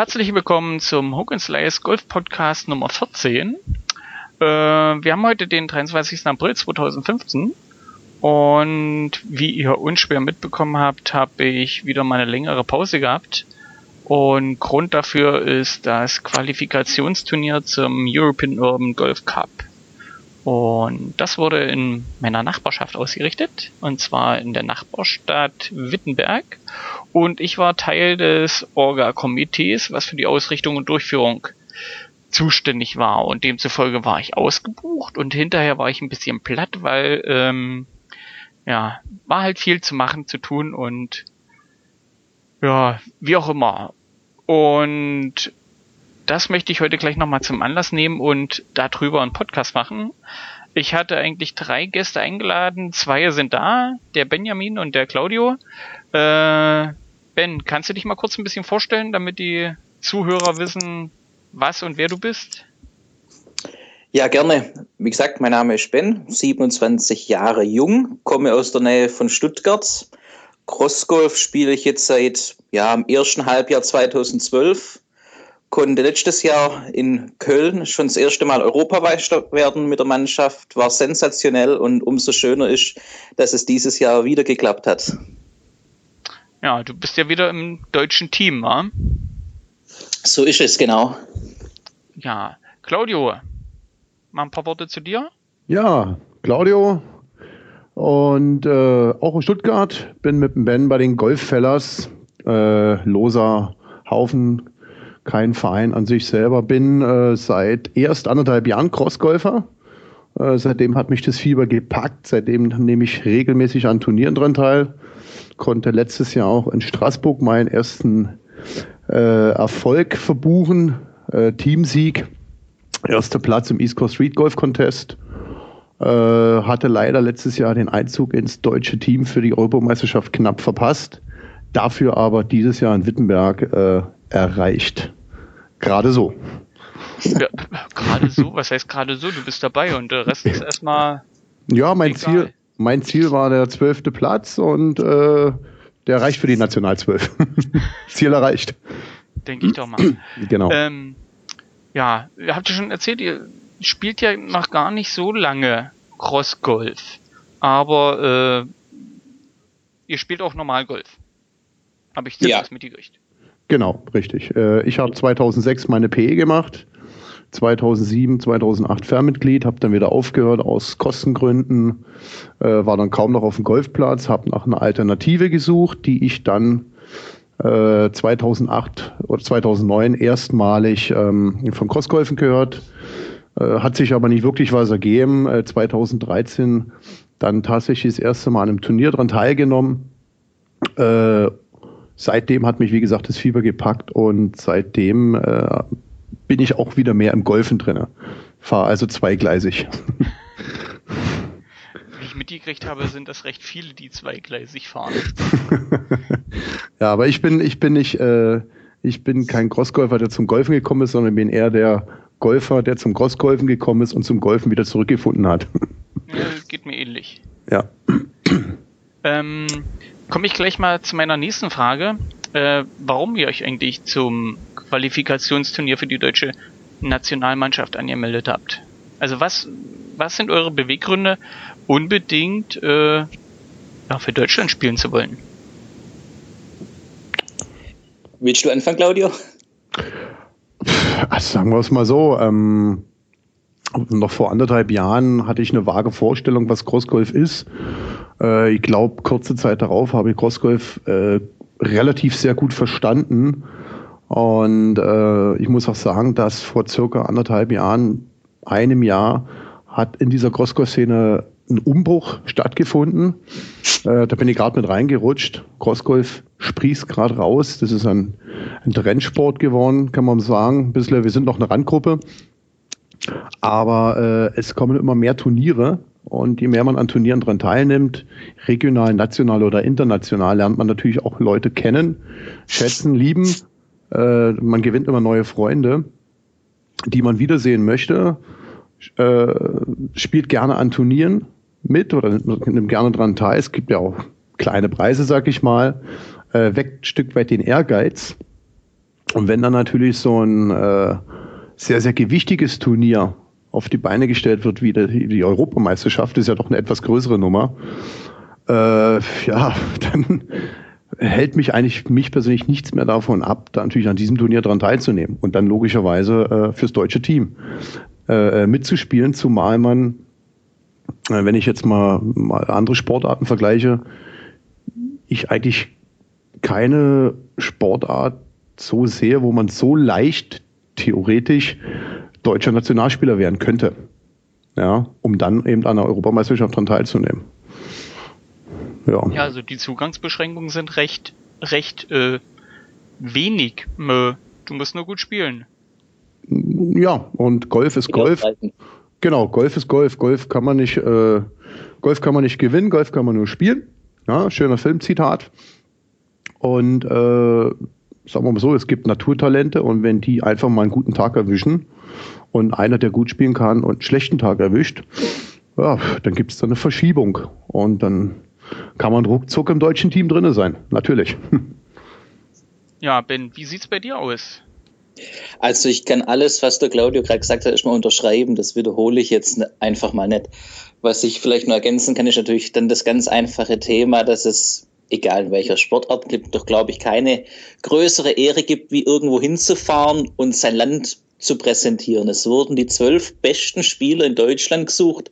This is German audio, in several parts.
Herzlich willkommen zum Hook Slice Golf Podcast Nummer 14. Äh, wir haben heute den 23. April 2015 und wie ihr unschwer mitbekommen habt, habe ich wieder mal eine längere Pause gehabt. Und Grund dafür ist das Qualifikationsturnier zum European Urban Golf Cup. Und das wurde in meiner Nachbarschaft ausgerichtet, und zwar in der Nachbarstadt Wittenberg. Und ich war Teil des Orga-Komitees, was für die Ausrichtung und Durchführung zuständig war. Und demzufolge war ich ausgebucht und hinterher war ich ein bisschen platt, weil ähm, ja, war halt viel zu machen, zu tun und ja, wie auch immer. Und das möchte ich heute gleich nochmal zum Anlass nehmen und darüber einen Podcast machen. Ich hatte eigentlich drei Gäste eingeladen, zwei sind da, der Benjamin und der Claudio. Äh, ben, kannst du dich mal kurz ein bisschen vorstellen, damit die Zuhörer wissen, was und wer du bist? Ja, gerne. Wie gesagt, mein Name ist Ben, 27 Jahre jung, komme aus der Nähe von Stuttgart. Crossgolf spiele ich jetzt seit ja, im ersten Halbjahr 2012 konnte letztes Jahr in Köln schon das erste Mal Europameister werden mit der Mannschaft, war sensationell und umso schöner ist, dass es dieses Jahr wieder geklappt hat. Ja, du bist ja wieder im deutschen Team, wa? So ist es, genau. Ja, Claudio, mal ein paar Worte zu dir? Ja, Claudio und äh, auch in Stuttgart, bin mit dem Ben bei den Golffellers, äh, loser Haufen kein Verein an sich selber. Bin äh, seit erst anderthalb Jahren Crossgolfer. Äh, seitdem hat mich das Fieber gepackt. Seitdem nehme ich regelmäßig an Turnieren dran teil. Konnte letztes Jahr auch in Straßburg meinen ersten äh, Erfolg verbuchen. Äh, Teamsieg. Erster Platz im East Coast Street Golf Contest. Äh, hatte leider letztes Jahr den Einzug ins deutsche Team für die Europameisterschaft knapp verpasst. Dafür aber dieses Jahr in Wittenberg äh, erreicht. Gerade so. Ja, gerade so? Was heißt gerade so? Du bist dabei und der Rest ist erstmal. Ja, mein Ziel, mein Ziel war der zwölfte Platz und äh, der reicht für die National 12. Ziel erreicht. Denke ich doch mal. Genau. Ähm, ja, habt ihr schon erzählt, ihr spielt ja noch gar nicht so lange Cross-Golf. Aber äh, ihr spielt auch normal Golf. Habe ich ja. das mitgekriegt. Genau, richtig. Äh, ich habe 2006 meine PE gemacht, 2007, 2008 Fernmitglied, habe dann wieder aufgehört aus Kostengründen, äh, war dann kaum noch auf dem Golfplatz, habe nach einer Alternative gesucht, die ich dann 2008 äh, oder 2009 erstmalig ähm, von Crossgolfen gehört, hat sich aber nicht wirklich was ergeben. 2013 dann tatsächlich das erste Mal an einem Turnier dran teilgenommen seitdem hat mich, wie gesagt, das Fieber gepackt und seitdem äh, bin ich auch wieder mehr im Golfen drin. Fahre also zweigleisig. Wie ich mitgekriegt habe, sind das recht viele, die zweigleisig fahren. ja, aber ich bin, ich bin nicht, äh, ich bin kein Crossgolfer, der zum Golfen gekommen ist, sondern bin eher der Golfer, der zum Crossgolfen gekommen ist und zum Golfen wieder zurückgefunden hat. ja, geht mir ähnlich. Ja. Ähm, komme ich gleich mal zu meiner nächsten Frage, äh, warum ihr euch eigentlich zum Qualifikationsturnier für die deutsche Nationalmannschaft angemeldet habt. Also was, was sind eure Beweggründe, unbedingt äh, ja, für Deutschland spielen zu wollen? Willst du anfangen, Claudio? Also sagen wir es mal so. Ähm, noch vor anderthalb Jahren hatte ich eine vage Vorstellung, was Crossgolf ist. Äh, ich glaube, kurze Zeit darauf habe ich Crossgolf äh, relativ sehr gut verstanden. Und äh, ich muss auch sagen, dass vor circa anderthalb Jahren, einem Jahr, hat in dieser Crossgolf-Szene ein Umbruch stattgefunden. Äh, da bin ich gerade mit reingerutscht. Crossgolf sprießt gerade raus. Das ist ein, ein Trendsport geworden, kann man sagen. Bisschen, wir sind noch eine Randgruppe. Aber äh, es kommen immer mehr Turniere und je mehr man an Turnieren dran teilnimmt, regional, national oder international, lernt man natürlich auch Leute kennen, schätzen, lieben. Äh, man gewinnt immer neue Freunde, die man wiedersehen möchte. Äh, spielt gerne an Turnieren mit oder nimmt gerne dran teil. Es gibt ja auch kleine Preise, sag ich mal. Äh, weckt ein Stück weit den Ehrgeiz. Und wenn dann natürlich so ein äh, sehr, sehr gewichtiges Turnier auf die Beine gestellt wird, wie die, Europameisterschaft, ist ja doch eine etwas größere Nummer, äh, ja, dann hält mich eigentlich, mich persönlich nichts mehr davon ab, da natürlich an diesem Turnier dran teilzunehmen und dann logischerweise äh, fürs deutsche Team äh, mitzuspielen, zumal man, äh, wenn ich jetzt mal, mal andere Sportarten vergleiche, ich eigentlich keine Sportart so sehe, wo man so leicht theoretisch deutscher Nationalspieler werden könnte. Ja, um dann eben an der Europameisterschaft daran teilzunehmen. Ja. ja, also die Zugangsbeschränkungen sind recht, recht äh, wenig. Du musst nur gut spielen. Ja, und Golf ist Golf. Genau, Golf ist Golf. Golf kann man nicht, äh, Golf kann man nicht gewinnen, Golf kann man nur spielen. Ja, schöner Filmzitat. Und äh, sagen wir mal so, es gibt Naturtalente und wenn die einfach mal einen guten Tag erwischen und einer, der gut spielen kann und einen schlechten Tag erwischt, ja, dann gibt es da eine Verschiebung und dann kann man ruckzuck im deutschen Team drin sein, natürlich. Ja, Ben, wie sieht's bei dir aus? Also ich kann alles, was der Claudio gerade gesagt hat, erstmal unterschreiben. Das wiederhole ich jetzt einfach mal nicht. Was ich vielleicht nur ergänzen kann, ist natürlich dann das ganz einfache Thema, dass es, egal in welcher Sportart, gibt doch, glaube ich, keine größere Ehre gibt, wie irgendwo hinzufahren und sein Land zu präsentieren. Es wurden die zwölf besten Spieler in Deutschland gesucht.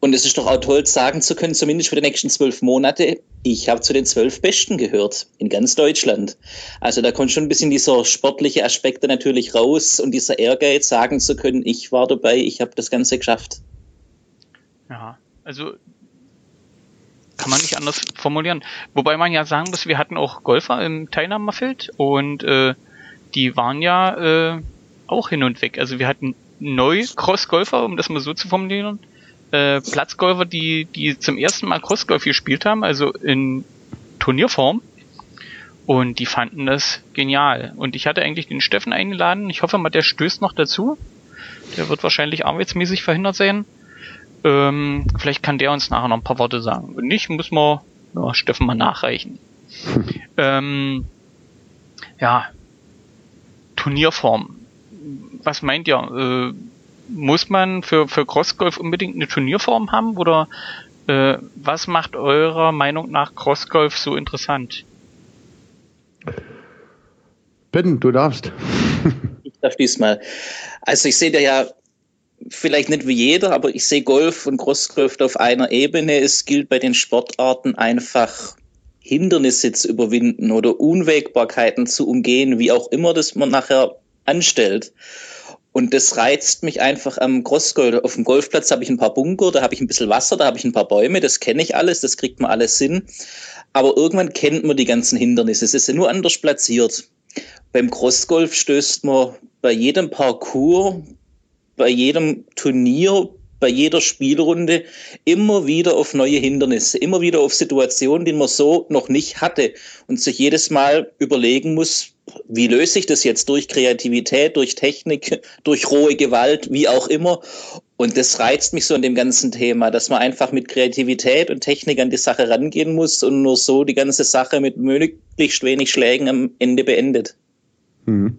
Und es ist doch auch toll, sagen zu können, zumindest für die nächsten zwölf Monate, ich habe zu den zwölf Besten gehört in ganz Deutschland. Also da kommt schon ein bisschen dieser sportliche Aspekt natürlich raus und dieser Ehrgeiz, sagen zu können, ich war dabei, ich habe das Ganze geschafft. Ja, also kann man nicht anders formulieren. Wobei man ja sagen muss, wir hatten auch Golfer im Teilnahmefeld und äh, die waren ja äh, auch hin und weg. Also wir hatten neu Cross-Golfer, um das mal so zu formulieren, äh, Platzgolfer, die, die zum ersten Mal Crossgolf gespielt haben, also in Turnierform. Und die fanden das genial. Und ich hatte eigentlich den Steffen eingeladen. Ich hoffe mal, der stößt noch dazu. Der wird wahrscheinlich arbeitsmäßig verhindert sein. Ähm, vielleicht kann der uns nachher noch ein paar Worte sagen. Wenn nicht, muss man ja, Steffen mal nachreichen. ähm, ja, Turnierform was meint ihr? Äh, muss man für, für Crossgolf unbedingt eine Turnierform haben oder äh, was macht eurer Meinung nach Crossgolf so interessant? Ben, du darfst. ich darf diesmal. Also ich sehe da ja vielleicht nicht wie jeder, aber ich sehe Golf und Crossgolf auf einer Ebene. Es gilt bei den Sportarten einfach Hindernisse zu überwinden oder Unwägbarkeiten zu umgehen, wie auch immer das man nachher anstellt. Und das reizt mich einfach am Crossgolf. Auf dem Golfplatz habe ich ein paar Bunker, da habe ich ein bisschen Wasser, da habe ich ein paar Bäume, das kenne ich alles, das kriegt man alles hin. Aber irgendwann kennt man die ganzen Hindernisse. Es ist ja nur anders platziert. Beim Crossgolf stößt man bei jedem Parcours, bei jedem Turnier, bei jeder Spielrunde immer wieder auf neue Hindernisse, immer wieder auf Situationen, die man so noch nicht hatte und sich jedes Mal überlegen muss, wie löse ich das jetzt durch Kreativität, durch Technik, durch rohe Gewalt, wie auch immer. Und das reizt mich so an dem ganzen Thema, dass man einfach mit Kreativität und Technik an die Sache rangehen muss und nur so die ganze Sache mit möglichst wenig Schlägen am Ende beendet. Mhm.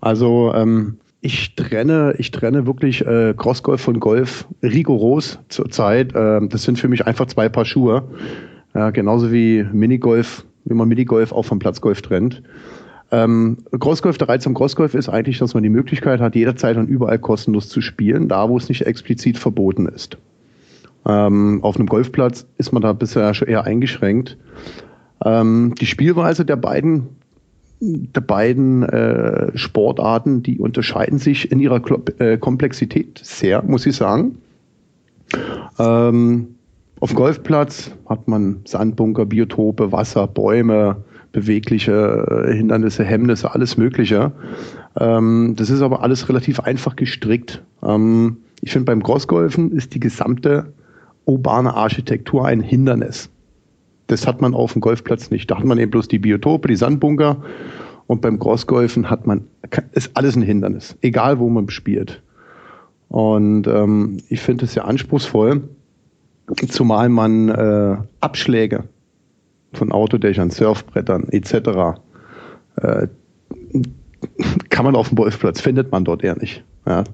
Also ähm, ich trenne, ich trenne wirklich äh, Crossgolf von Golf rigoros zurzeit. Äh, das sind für mich einfach zwei Paar Schuhe. Ja, genauso wie Minigolf, wie man Minigolf auch vom Platzgolf trennt. Ähm, Crossgolf, der Reiz am Crossgolf ist eigentlich, dass man die Möglichkeit hat, jederzeit und überall kostenlos zu spielen, da wo es nicht explizit verboten ist. Ähm, auf einem Golfplatz ist man da bisher schon eher eingeschränkt. Ähm, die Spielweise der beiden, der beiden äh, Sportarten, die unterscheiden sich in ihrer Klo äh, Komplexität sehr, muss ich sagen. Ähm, auf Golfplatz hat man Sandbunker, Biotope, Wasser, Bäume, bewegliche äh, Hindernisse, Hemmnisse, alles Mögliche. Ähm, das ist aber alles relativ einfach gestrickt. Ähm, ich finde, beim Crossgolfen ist die gesamte urbane Architektur ein Hindernis. Das hat man auf dem Golfplatz nicht. Da hat man eben bloß die Biotope, die Sandbunker. Und beim Crossgolfen hat man, ist alles ein Hindernis, egal wo man spielt. Und ähm, ich finde es sehr anspruchsvoll, zumal man äh, Abschläge von Autodächern, Surfbrettern etc. Äh, kann man auf dem Golfplatz, findet man dort eher nicht. Ja.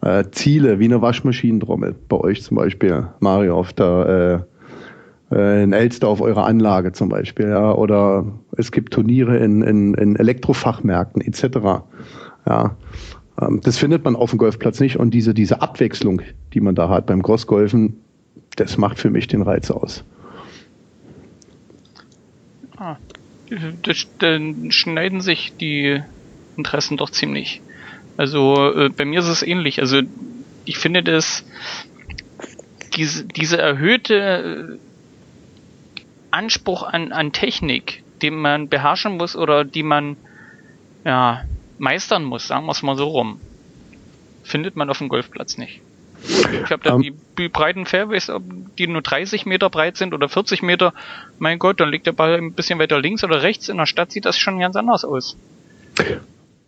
Äh, Ziele wie eine Waschmaschinentrommel, bei euch zum Beispiel, Mario, auf der äh, in Elster auf eurer Anlage zum Beispiel, ja, oder es gibt Turniere in, in, in Elektrofachmärkten etc. Ja, ähm, das findet man auf dem Golfplatz nicht und diese, diese Abwechslung, die man da hat beim Crossgolfen, das macht für mich den Reiz aus. Ah, dann schneiden sich die Interessen doch ziemlich. Also äh, bei mir ist es ähnlich. Also ich finde das diese, diese erhöhte äh, Anspruch an, an Technik, den man beherrschen muss oder die man ja meistern muss, sagen wir es mal so rum, findet man auf dem Golfplatz nicht. Ich habe da um, ähm. die, die breiten Fairways, die nur 30 Meter breit sind oder 40 Meter, mein Gott, dann liegt der Ball ein bisschen weiter links oder rechts. In der Stadt sieht das schon ganz anders aus.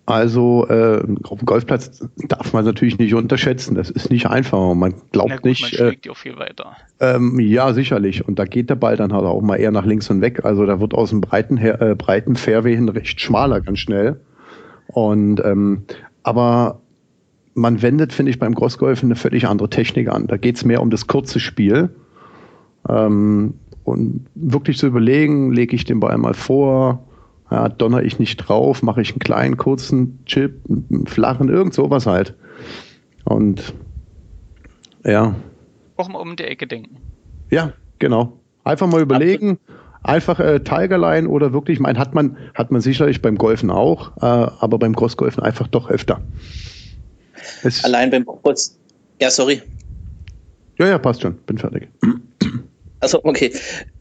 Also äh, auf dem Golfplatz darf man natürlich nicht unterschätzen. Das ist nicht einfach. Man glaubt gut, nicht. Man schlägt äh, ja viel weiter. Ähm, ja, sicherlich. Und da geht der Ball dann halt auch mal eher nach links und weg. Also da wird aus dem breiten, äh, breiten Fairway hin recht schmaler ganz schnell. Und ähm, aber man wendet, finde ich, beim Crossgolfen eine völlig andere Technik an. Da geht es mehr um das kurze Spiel. Ähm, und wirklich zu überlegen, lege ich den Ball mal vor, ja, donner ich nicht drauf, mache ich einen kleinen, kurzen Chip, einen flachen, irgend sowas halt. Und ja. Auch mal um die Ecke denken. Ja, genau. Einfach mal überlegen, einfach äh, Tigerline oder wirklich, mein, hat man, hat man sicherlich beim Golfen auch, äh, aber beim Crossgolfen einfach doch öfter. Es Allein beim Cross, ja, sorry. Ja, ja, passt schon, bin fertig. Also, okay.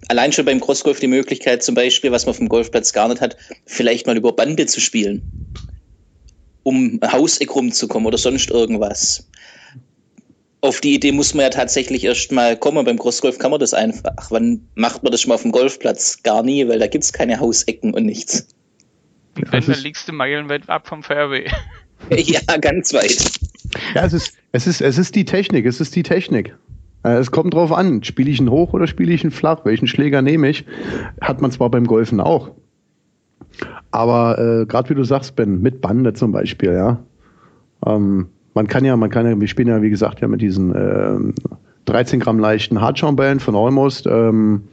Allein schon beim Crossgolf die Möglichkeit, zum Beispiel, was man vom Golfplatz gar nicht hat, vielleicht mal über Bande zu spielen. Um Hauseck rumzukommen oder sonst irgendwas. Auf die Idee muss man ja tatsächlich erst mal kommen. Beim Crossgolf kann man das einfach. Wann macht man das schon mal auf dem Golfplatz? Gar nie, weil da gibt es keine Hausecken und nichts. Und wenn, dann liegst du meilenweit ab vom Fairway. ja, ganz weit. Ja, es ist, es ist, es ist die Technik, es ist die Technik. Äh, es kommt drauf an, spiele ich ihn hoch oder spiele ich ihn flach? Welchen Schläger nehme ich? Hat man zwar beim Golfen auch. Aber äh, gerade wie du sagst, Ben, mit Bande zum Beispiel, ja. Ähm, man kann ja, man kann ja, wir spielen ja, wie gesagt, ja mit diesen äh, 13 Gramm leichten Hartschaumbällen von Almost, ähm,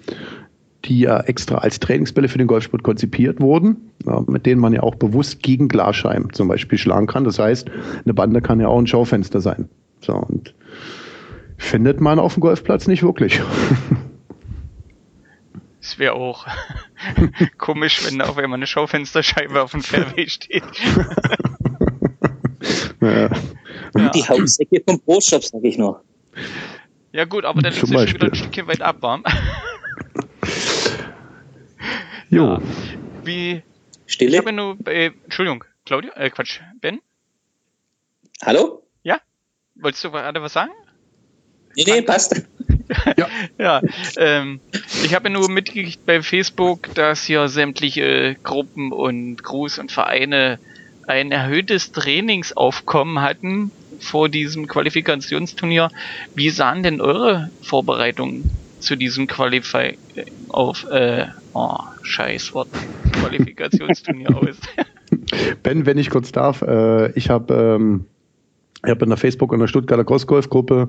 die ja extra als Trainingsbälle für den Golfsport konzipiert wurden, ja, mit denen man ja auch bewusst gegen Glasscheiben zum Beispiel schlagen kann. Das heißt, eine Bande kann ja auch ein Schaufenster sein. So, und findet man auf dem Golfplatz nicht wirklich. Es wäre auch komisch, wenn da auf einmal eine Schaufensterscheibe auf dem Fairway steht. ja. Ja. Die Hausecke vom Pro-Shop, sag ich noch. Ja gut, aber dann ist es schon wieder ein Stückchen weit ab, warm. jo. Ja. Wie... Stille? Ich habe nur... Äh, Entschuldigung, Claudia? Äh, Quatsch, Ben? Hallo? Ja? Wolltest du gerade was sagen? Nee, nee, passt. ja, ja ähm, ich habe nur mitgekriegt bei Facebook, dass hier sämtliche Gruppen und Crews und Vereine ein erhöhtes Trainingsaufkommen hatten vor diesem Qualifikationsturnier. Wie sahen denn eure Vorbereitungen zu diesem Qualify auf äh, oh, Scheißwort Qualifikationsturnier aus? Ben, wenn ich kurz darf, äh, ich habe ähm, ich habe in der Facebook und der Stuttgarter Crossgolf Gruppe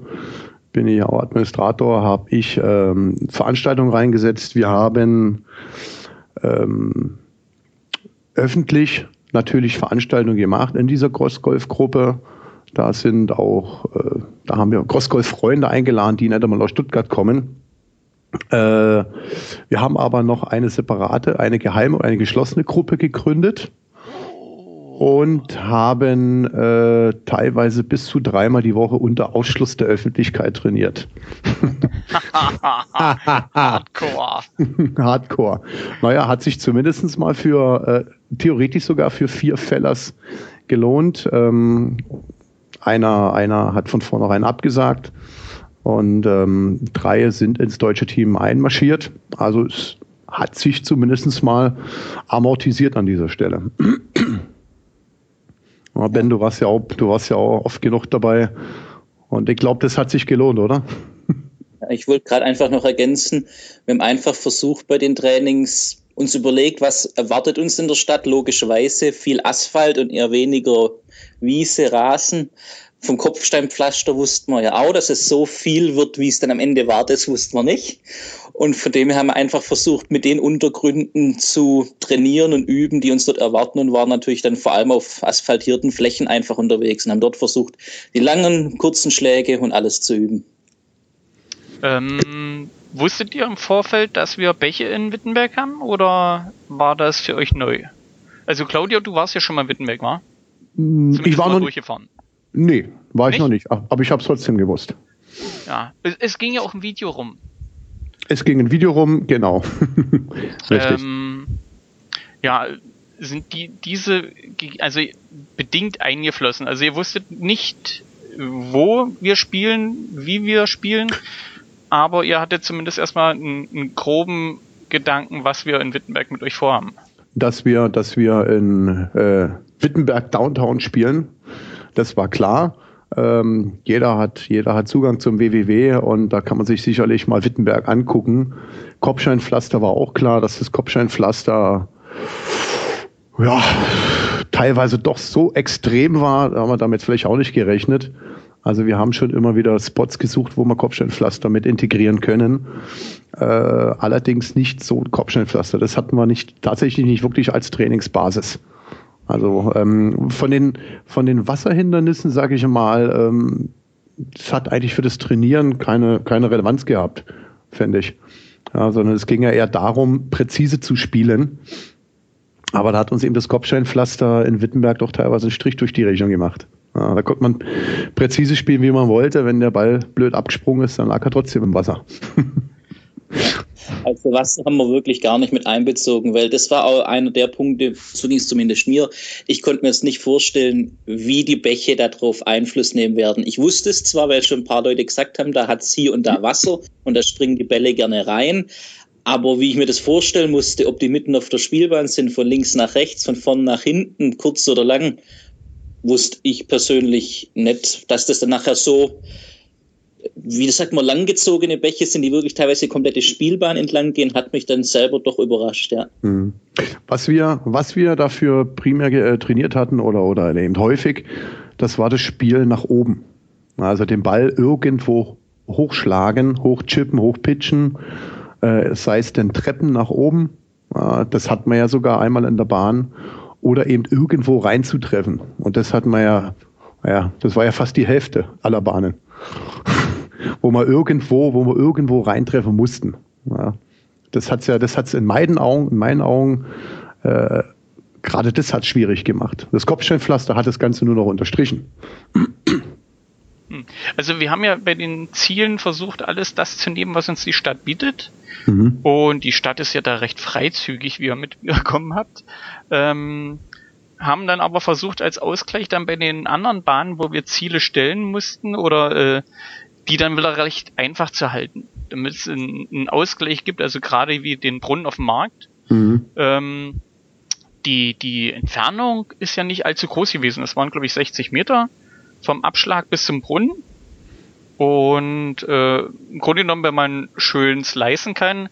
bin ich auch Administrator, habe ich ähm, Veranstaltungen reingesetzt. Wir haben ähm, öffentlich natürlich Veranstaltungen gemacht in dieser Crossgolf-Gruppe. Da sind auch, äh, da haben wir Crossgolf-Freunde eingeladen, die nicht einmal aus Stuttgart kommen. Äh, wir haben aber noch eine separate, eine geheime eine geschlossene Gruppe gegründet und haben äh, teilweise bis zu dreimal die Woche unter Ausschluss der Öffentlichkeit trainiert. Hardcore. Hardcore. Naja, hat sich zumindest mal für, äh, theoretisch sogar für vier Fellers gelohnt. Ähm, einer, einer hat von vornherein abgesagt und ähm, drei sind ins deutsche Team einmarschiert. Also es hat sich zumindest mal amortisiert an dieser Stelle. Aber ben, du warst ja auch, du warst ja auch oft genug dabei. Und ich glaube, das hat sich gelohnt, oder? Ich wollte gerade einfach noch ergänzen, wir haben einfach versucht, bei den Trainings uns überlegt, was erwartet uns in der Stadt, logischerweise viel Asphalt und eher weniger Wiese, Rasen. Vom Kopfsteinpflaster wussten wir ja auch, dass es so viel wird, wie es dann am Ende war, das wussten wir nicht. Und von dem her haben wir einfach versucht, mit den Untergründen zu trainieren und üben, die uns dort erwarten und waren natürlich dann vor allem auf asphaltierten Flächen einfach unterwegs und haben dort versucht, die langen, kurzen Schläge und alles zu üben. Ähm, wusstet ihr im Vorfeld, dass wir Bäche in Wittenberg haben oder war das für euch neu? Also Claudia, du warst ja schon mal in Wittenberg, war? Zumindest ich war noch durchgefahren. Nee, war ich nicht? noch nicht, aber ich habe es trotzdem gewusst. Ja, es, es, ging ja auch ein Video rum. Es ging ein Video rum, genau. Richtig. Ähm, ja, sind die diese also bedingt eingeflossen. Also ihr wusstet nicht, wo wir spielen, wie wir spielen, aber ihr hattet zumindest erstmal einen, einen groben Gedanken, was wir in Wittenberg mit euch vorhaben. Dass wir, dass wir in äh, Wittenberg Downtown spielen, das war klar. Ähm, jeder, hat, jeder hat Zugang zum WWW und da kann man sich sicherlich mal Wittenberg angucken. Kopfsteinpflaster war auch klar, dass das Kopfsteinpflaster ja, teilweise doch so extrem war, da haben wir damit vielleicht auch nicht gerechnet. Also wir haben schon immer wieder Spots gesucht, wo wir Kopfsteinpflaster mit integrieren können. Äh, allerdings nicht so Kopfsteinpflaster. Das hatten wir nicht tatsächlich nicht wirklich als Trainingsbasis. Also ähm, von den von den Wasserhindernissen sage ich mal, ähm, das hat eigentlich für das Trainieren keine keine Relevanz gehabt, fände ich. Ja, sondern es ging ja eher darum, präzise zu spielen. Aber da hat uns eben das Kopfsteinpflaster in Wittenberg doch teilweise einen Strich durch die Rechnung gemacht. Ja, da konnte man präzise spielen, wie man wollte. Wenn der Ball blöd abgesprungen ist, dann lag er trotzdem im Wasser. Also Wasser haben wir wirklich gar nicht mit einbezogen, weil das war auch einer der Punkte, so ging es zumindest mir. Ich konnte mir jetzt nicht vorstellen, wie die Bäche darauf Einfluss nehmen werden. Ich wusste es zwar, weil schon ein paar Leute gesagt haben, da hat es hier und da Wasser und da springen die Bälle gerne rein. Aber wie ich mir das vorstellen musste, ob die mitten auf der Spielbahn sind, von links nach rechts, von vorn nach hinten, kurz oder lang, wusste ich persönlich nicht, dass das dann nachher so, wie sagt man, langgezogene Bäche sind, die wirklich teilweise komplette Spielbahn entlang gehen, hat mich dann selber doch überrascht, ja. Mhm. Was wir, was wir dafür primär äh, trainiert hatten oder, oder eben häufig, das war das Spiel nach oben. Also den Ball irgendwo hochschlagen, hochchippen, hochpitchen, äh, sei es denn Treppen nach oben. Äh, das hat man ja sogar einmal in der Bahn oder eben irgendwo reinzutreffen. Und das hatten wir ja, ja, das war ja fast die Hälfte aller Bahnen, wo wir irgendwo, wo wir irgendwo reintreffen mussten. Ja, das hat's ja, das hat's in meinen Augen, in meinen Augen, äh, gerade das hat schwierig gemacht. Das Kopfsteinpflaster hat das Ganze nur noch unterstrichen. Hm. Also wir haben ja bei den Zielen versucht, alles das zu nehmen, was uns die Stadt bietet. Mhm. Und die Stadt ist ja da recht freizügig, wie ihr mitbekommen habt. Ähm, haben dann aber versucht, als Ausgleich dann bei den anderen Bahnen, wo wir Ziele stellen mussten oder äh, die dann wieder recht einfach zu halten, damit es einen Ausgleich gibt, also gerade wie den Brunnen auf dem Markt. Mhm. Ähm, die, die Entfernung ist ja nicht allzu groß gewesen. Es waren, glaube ich, 60 Meter vom Abschlag bis zum Brunnen. Und äh, im Grunde genommen, wenn man schön slicen kann,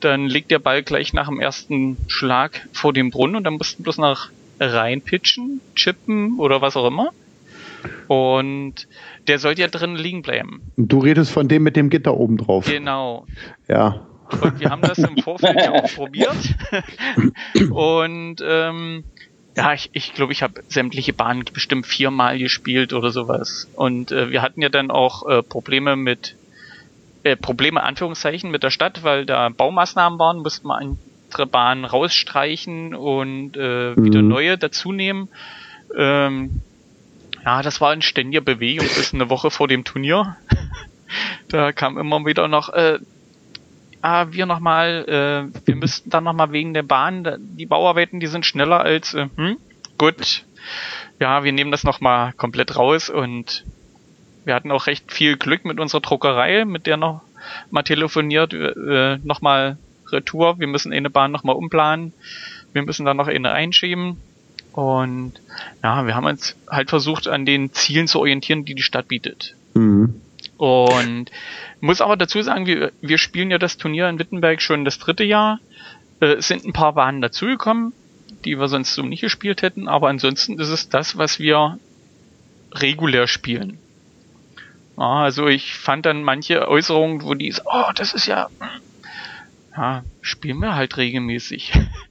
dann liegt der Ball gleich nach dem ersten Schlag vor dem Brunnen und dann mussten bloß noch reinpitchen, chippen oder was auch immer. Und der sollte ja drin liegen bleiben. Du redest von dem mit dem Gitter oben drauf. Genau. Ja. Und wir haben das im Vorfeld ja auch probiert. und ähm, ja, ich ich, glaube, ich habe sämtliche Bahnen bestimmt viermal gespielt oder sowas. Und äh, wir hatten ja dann auch äh, Probleme mit äh, Probleme Anführungszeichen mit der Stadt, weil da Baumaßnahmen waren, mussten wir andere Bahnen rausstreichen und äh, wieder mhm. neue dazu nehmen. Ähm, ja, das war in ständiger Bewegung. Bis eine Woche vor dem Turnier. da kam immer wieder noch, äh, ah, wir nochmal, äh, wir müssten dann nochmal wegen der Bahn, die Bauarbeiten, die sind schneller als, äh, hm, gut, ja, wir nehmen das nochmal komplett raus und wir hatten auch recht viel Glück mit unserer Druckerei, mit der noch mal telefoniert, äh, nochmal Retour, wir müssen eine Bahn nochmal umplanen, wir müssen da noch eine einschieben und ja, wir haben uns halt versucht, an den Zielen zu orientieren, die die Stadt bietet. Mhm. Und muss aber dazu sagen, wir, wir spielen ja das Turnier in Wittenberg schon das dritte Jahr. Äh, sind ein paar Bahnen dazugekommen, die wir sonst so nicht gespielt hätten, aber ansonsten ist es das, was wir regulär spielen. Also ich fand dann manche Äußerungen, wo die, oh, das ist ja, ja, spielen wir halt regelmäßig.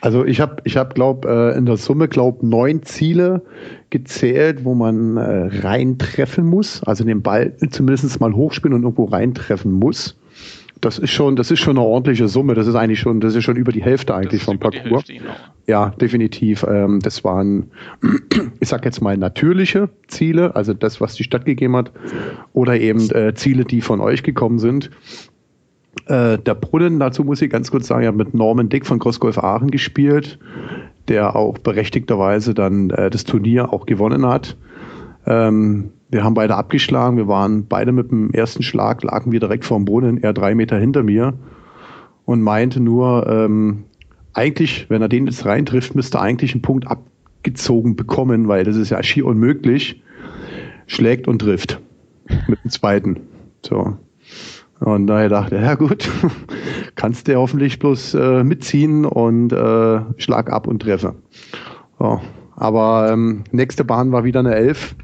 Also ich habe, ich hab, glaube äh, in der Summe glaube neun Ziele gezählt, wo man äh, reintreffen muss, also den Ball zumindest mal hochspielen und irgendwo reintreffen muss. Das ist schon, das ist schon eine ordentliche Summe. Das ist eigentlich schon, das ist schon über die Hälfte eigentlich vom Parcours. Hälfte, genau. Ja, definitiv. Ähm, das waren, ich sag jetzt mal natürliche Ziele, also das, was die Stadt gegeben hat, oder eben äh, Ziele, die von euch gekommen sind. Äh, der Brunnen, dazu muss ich ganz kurz sagen, ich habe mit Norman Dick von Crossgolf Aachen gespielt, der auch berechtigterweise dann äh, das Turnier auch gewonnen hat. Ähm, wir haben beide abgeschlagen, wir waren beide mit dem ersten Schlag, lagen wir direkt vorm Brunnen, er drei Meter hinter mir und meinte nur, ähm, eigentlich, wenn er den jetzt reintrifft, müsste er eigentlich einen Punkt abgezogen bekommen, weil das ist ja schier unmöglich. Schlägt und trifft. Mit dem zweiten. So. Und daher dachte er, ja gut, kannst du hoffentlich bloß äh, mitziehen und äh, Schlag ab und treffe. So. Aber ähm, nächste Bahn war wieder eine Elf.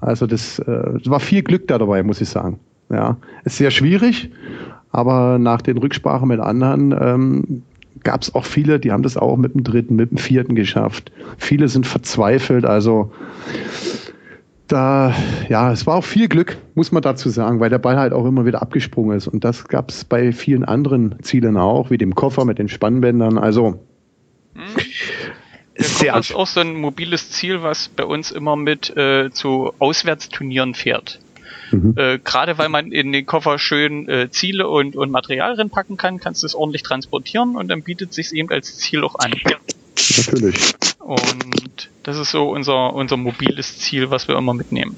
Also das, äh, war viel Glück da dabei, muss ich sagen. Ja, ist sehr schwierig, aber nach den Rücksprachen mit anderen ähm, gab es auch viele, die haben das auch mit dem dritten, mit dem vierten geschafft. Viele sind verzweifelt, also da, ja, es war auch viel Glück, muss man dazu sagen, weil der Ball halt auch immer wieder abgesprungen ist. Und das gab es bei vielen anderen Zielen auch, wie dem Koffer mit den Spannbändern. Also hm. Der ist auch so ein mobiles Ziel, was bei uns immer mit äh, zu Auswärtsturnieren fährt. Mhm. Äh, Gerade weil man in den Koffer schön äh, Ziele und, und Material reinpacken kann, kannst du es ordentlich transportieren und dann bietet sich eben als Ziel auch an. Natürlich. Und das ist so unser, unser mobiles Ziel, was wir immer mitnehmen.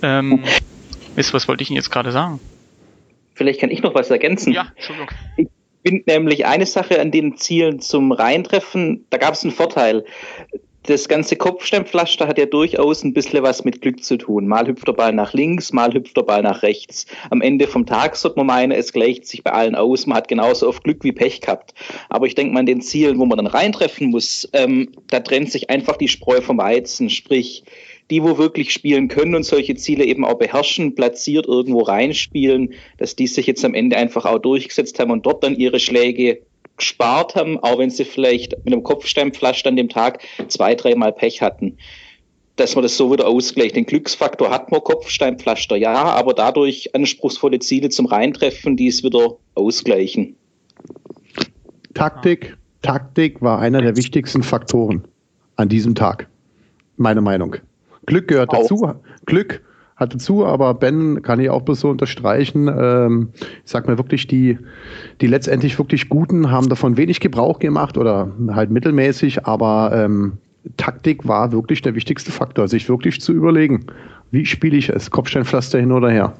Ähm, Mist, was wollte ich Ihnen jetzt gerade sagen? Vielleicht kann ich noch was ergänzen. Ja, Entschuldigung. Ich finde nämlich eine Sache an den Zielen zum Reintreffen, da gab es einen Vorteil das ganze Kopfsteinpflaster hat ja durchaus ein bisschen was mit Glück zu tun. Mal hüpft der Ball nach links, mal hüpft der Ball nach rechts. Am Ende vom Tag sollte man meinen, es gleicht sich bei allen aus. Man hat genauso oft Glück wie Pech gehabt. Aber ich denke mal, an den Zielen, wo man dann reintreffen muss, ähm, da trennt sich einfach die Spreu vom Weizen. Sprich, die, wo wirklich spielen können und solche Ziele eben auch beherrschen, platziert irgendwo reinspielen, dass die sich jetzt am Ende einfach auch durchgesetzt haben und dort dann ihre Schläge gespart haben, auch wenn sie vielleicht mit einem Kopfsteinpflaster an dem Tag zwei, dreimal Pech hatten. Dass man das so wieder ausgleicht. Den Glücksfaktor hat man Kopfsteinpflaster, ja, aber dadurch anspruchsvolle Ziele zum Reintreffen, die es wieder ausgleichen. Taktik, Taktik war einer der wichtigsten Faktoren an diesem Tag. Meine Meinung. Glück gehört dazu. Auch. Glück hat dazu, aber Ben kann ich auch bloß so unterstreichen. Ähm, ich sag mal wirklich, die, die letztendlich wirklich Guten haben davon wenig Gebrauch gemacht oder halt mittelmäßig, aber ähm, Taktik war wirklich der wichtigste Faktor, sich wirklich zu überlegen, wie spiele ich es, Kopfsteinpflaster hin oder her.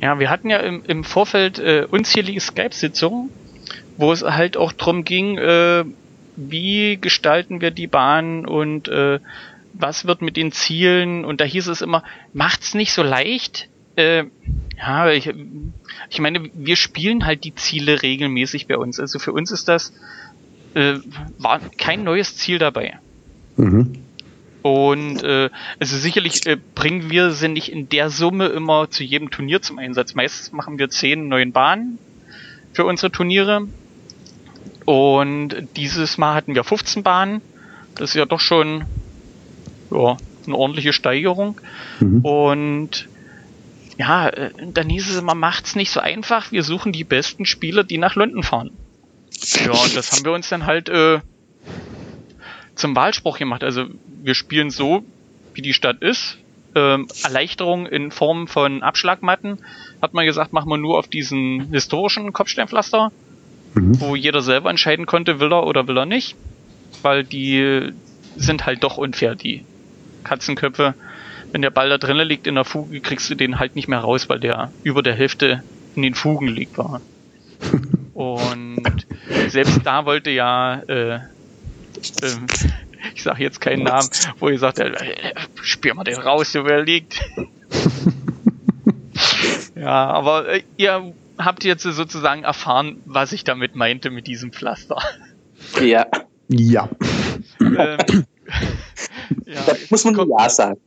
Ja, wir hatten ja im, im Vorfeld äh, unzählige Skype-Sitzungen, wo es halt auch drum ging, äh, wie gestalten wir die Bahn und äh, was wird mit den Zielen? Und da hieß es immer, macht's nicht so leicht. Äh, ja, ich, ich meine, wir spielen halt die Ziele regelmäßig bei uns. Also für uns ist das äh, war kein neues Ziel dabei. Mhm. Und äh, also sicherlich äh, bringen wir sie nicht in der Summe immer zu jedem Turnier zum Einsatz. Meistens machen wir zehn neuen Bahnen für unsere Turniere. Und dieses Mal hatten wir 15 Bahnen. Das ist ja doch schon ja, eine ordentliche Steigerung. Mhm. Und ja, äh, dann hieß es, man macht's nicht so einfach, wir suchen die besten Spieler, die nach London fahren. Ja, und das haben wir uns dann halt äh, zum Wahlspruch gemacht. Also wir spielen so, wie die Stadt ist. Ähm, Erleichterung in Form von Abschlagmatten hat man gesagt, machen wir nur auf diesen historischen Kopfsteinpflaster, mhm. wo jeder selber entscheiden konnte, will er oder will er nicht. Weil die sind halt doch unfair, die Katzenköpfe. Wenn der Ball da drinnen liegt in der Fuge, kriegst du den halt nicht mehr raus, weil der über der Hälfte in den Fugen liegt war. Und selbst da wollte ja, äh, äh, ich sage jetzt keinen Namen, wo ihr sagt, äh, spür mal den raus, wo er liegt. ja, aber äh, ihr habt ihr jetzt sozusagen erfahren, was ich damit meinte mit diesem Pflaster. Ja. Ja. ähm, ja da muss man nur Ja sagen.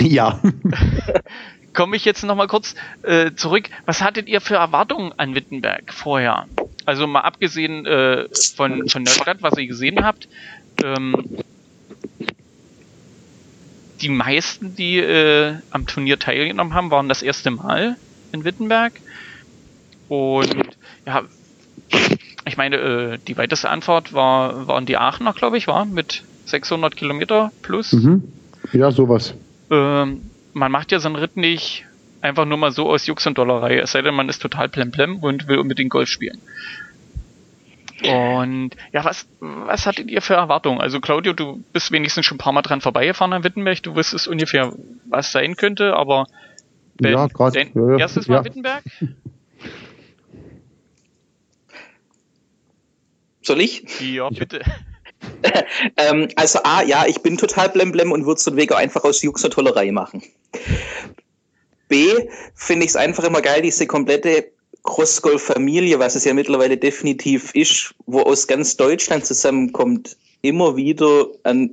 Ja. Komme ich jetzt nochmal kurz äh, zurück. Was hattet ihr für Erwartungen an Wittenberg vorher? Also mal abgesehen äh, von, von der Stadt, was ihr gesehen habt. Ähm, die meisten, die äh, am Turnier teilgenommen haben, waren das erste Mal in Wittenberg. Und ja, ich meine, äh, die weiteste Antwort war, waren die Aachener, glaube ich, war mit 600 Kilometer plus. Mhm. Ja, sowas. Ähm, man macht ja so einen Ritt nicht einfach nur mal so aus Jux und Dollerei, es sei denn, man ist total plemplem und will unbedingt Golf spielen. Und ja, was, was hattet ihr für Erwartungen? Also Claudio, du bist wenigstens schon ein paar Mal dran vorbeigefahren an Wittenberg, du wusstest ungefähr, was sein könnte, aber Ben, ja, grad, dein ja, erstes Mal ja. Wittenberg? Soll ich? Ja, bitte. ähm, also A, ja, ich bin total blemblem und würde so einen Weg auch einfach aus Jux und Tollerei machen. B, finde ich es einfach immer geil, diese komplette Crossgolf-Familie, was es ja mittlerweile definitiv ist, wo aus ganz Deutschland zusammenkommt, immer wieder an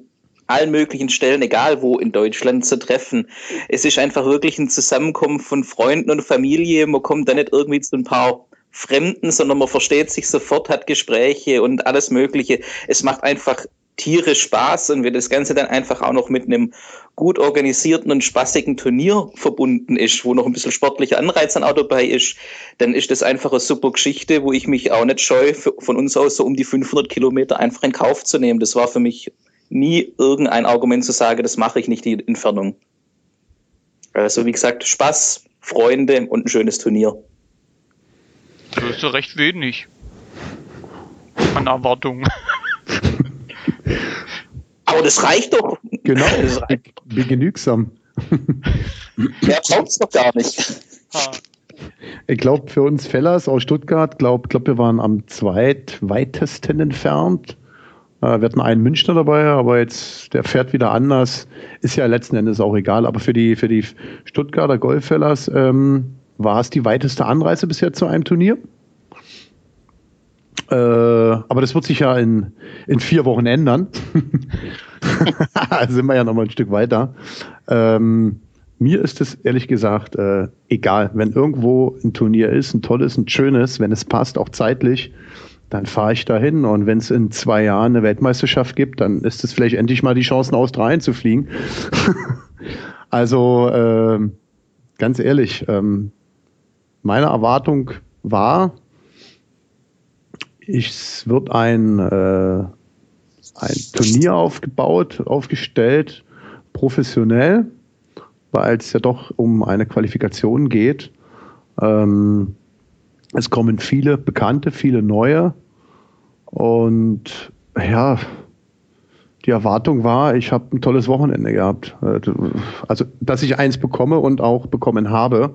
allen möglichen Stellen, egal wo in Deutschland, zu treffen. Es ist einfach wirklich ein Zusammenkommen von Freunden und Familie. Man kommt da nicht irgendwie zu ein paar Fremden, sondern man versteht sich sofort, hat Gespräche und alles Mögliche. Es macht einfach tierisch Spaß und wenn das Ganze dann einfach auch noch mit einem gut organisierten und spaßigen Turnier verbunden ist, wo noch ein bisschen sportlicher Anreiz dann auch dabei ist, dann ist das einfach eine super Geschichte, wo ich mich auch nicht scheue, von uns aus so um die 500 Kilometer einfach in Kauf zu nehmen. Das war für mich nie irgendein Argument zu sagen, das mache ich nicht, die Entfernung. Also wie gesagt, Spaß, Freunde und ein schönes Turnier. Das ist ja recht wenig an Erwartungen. Aber das reicht doch. Genau, das reicht. genügsam. Mehr braucht's doch gar nicht. Ich glaube, für uns Fellers aus Stuttgart, glaube glaub, wir waren am zweitweitesten entfernt. Äh, wir hatten einen Münchner dabei, aber jetzt, der fährt wieder anders. Ist ja letzten Endes auch egal. Aber für die, für die Stuttgarter Golffellers ähm, war es die weiteste Anreise bisher zu einem Turnier. Äh, aber das wird sich ja in, in vier Wochen ändern. also sind wir ja noch mal ein Stück weiter. Ähm, mir ist es ehrlich gesagt äh, egal. Wenn irgendwo ein Turnier ist, ein tolles, ein schönes, wenn es passt, auch zeitlich, dann fahre ich dahin. Und wenn es in zwei Jahren eine Weltmeisterschaft gibt, dann ist es vielleicht endlich mal die Chance, nach Australien zu fliegen. also äh, ganz ehrlich, ähm, meine Erwartung war, es wird ein, äh, ein Turnier aufgebaut, aufgestellt, professionell, weil es ja doch um eine Qualifikation geht. Ähm, es kommen viele Bekannte, viele neue. Und ja, die Erwartung war, ich habe ein tolles Wochenende gehabt. Also, dass ich eins bekomme und auch bekommen habe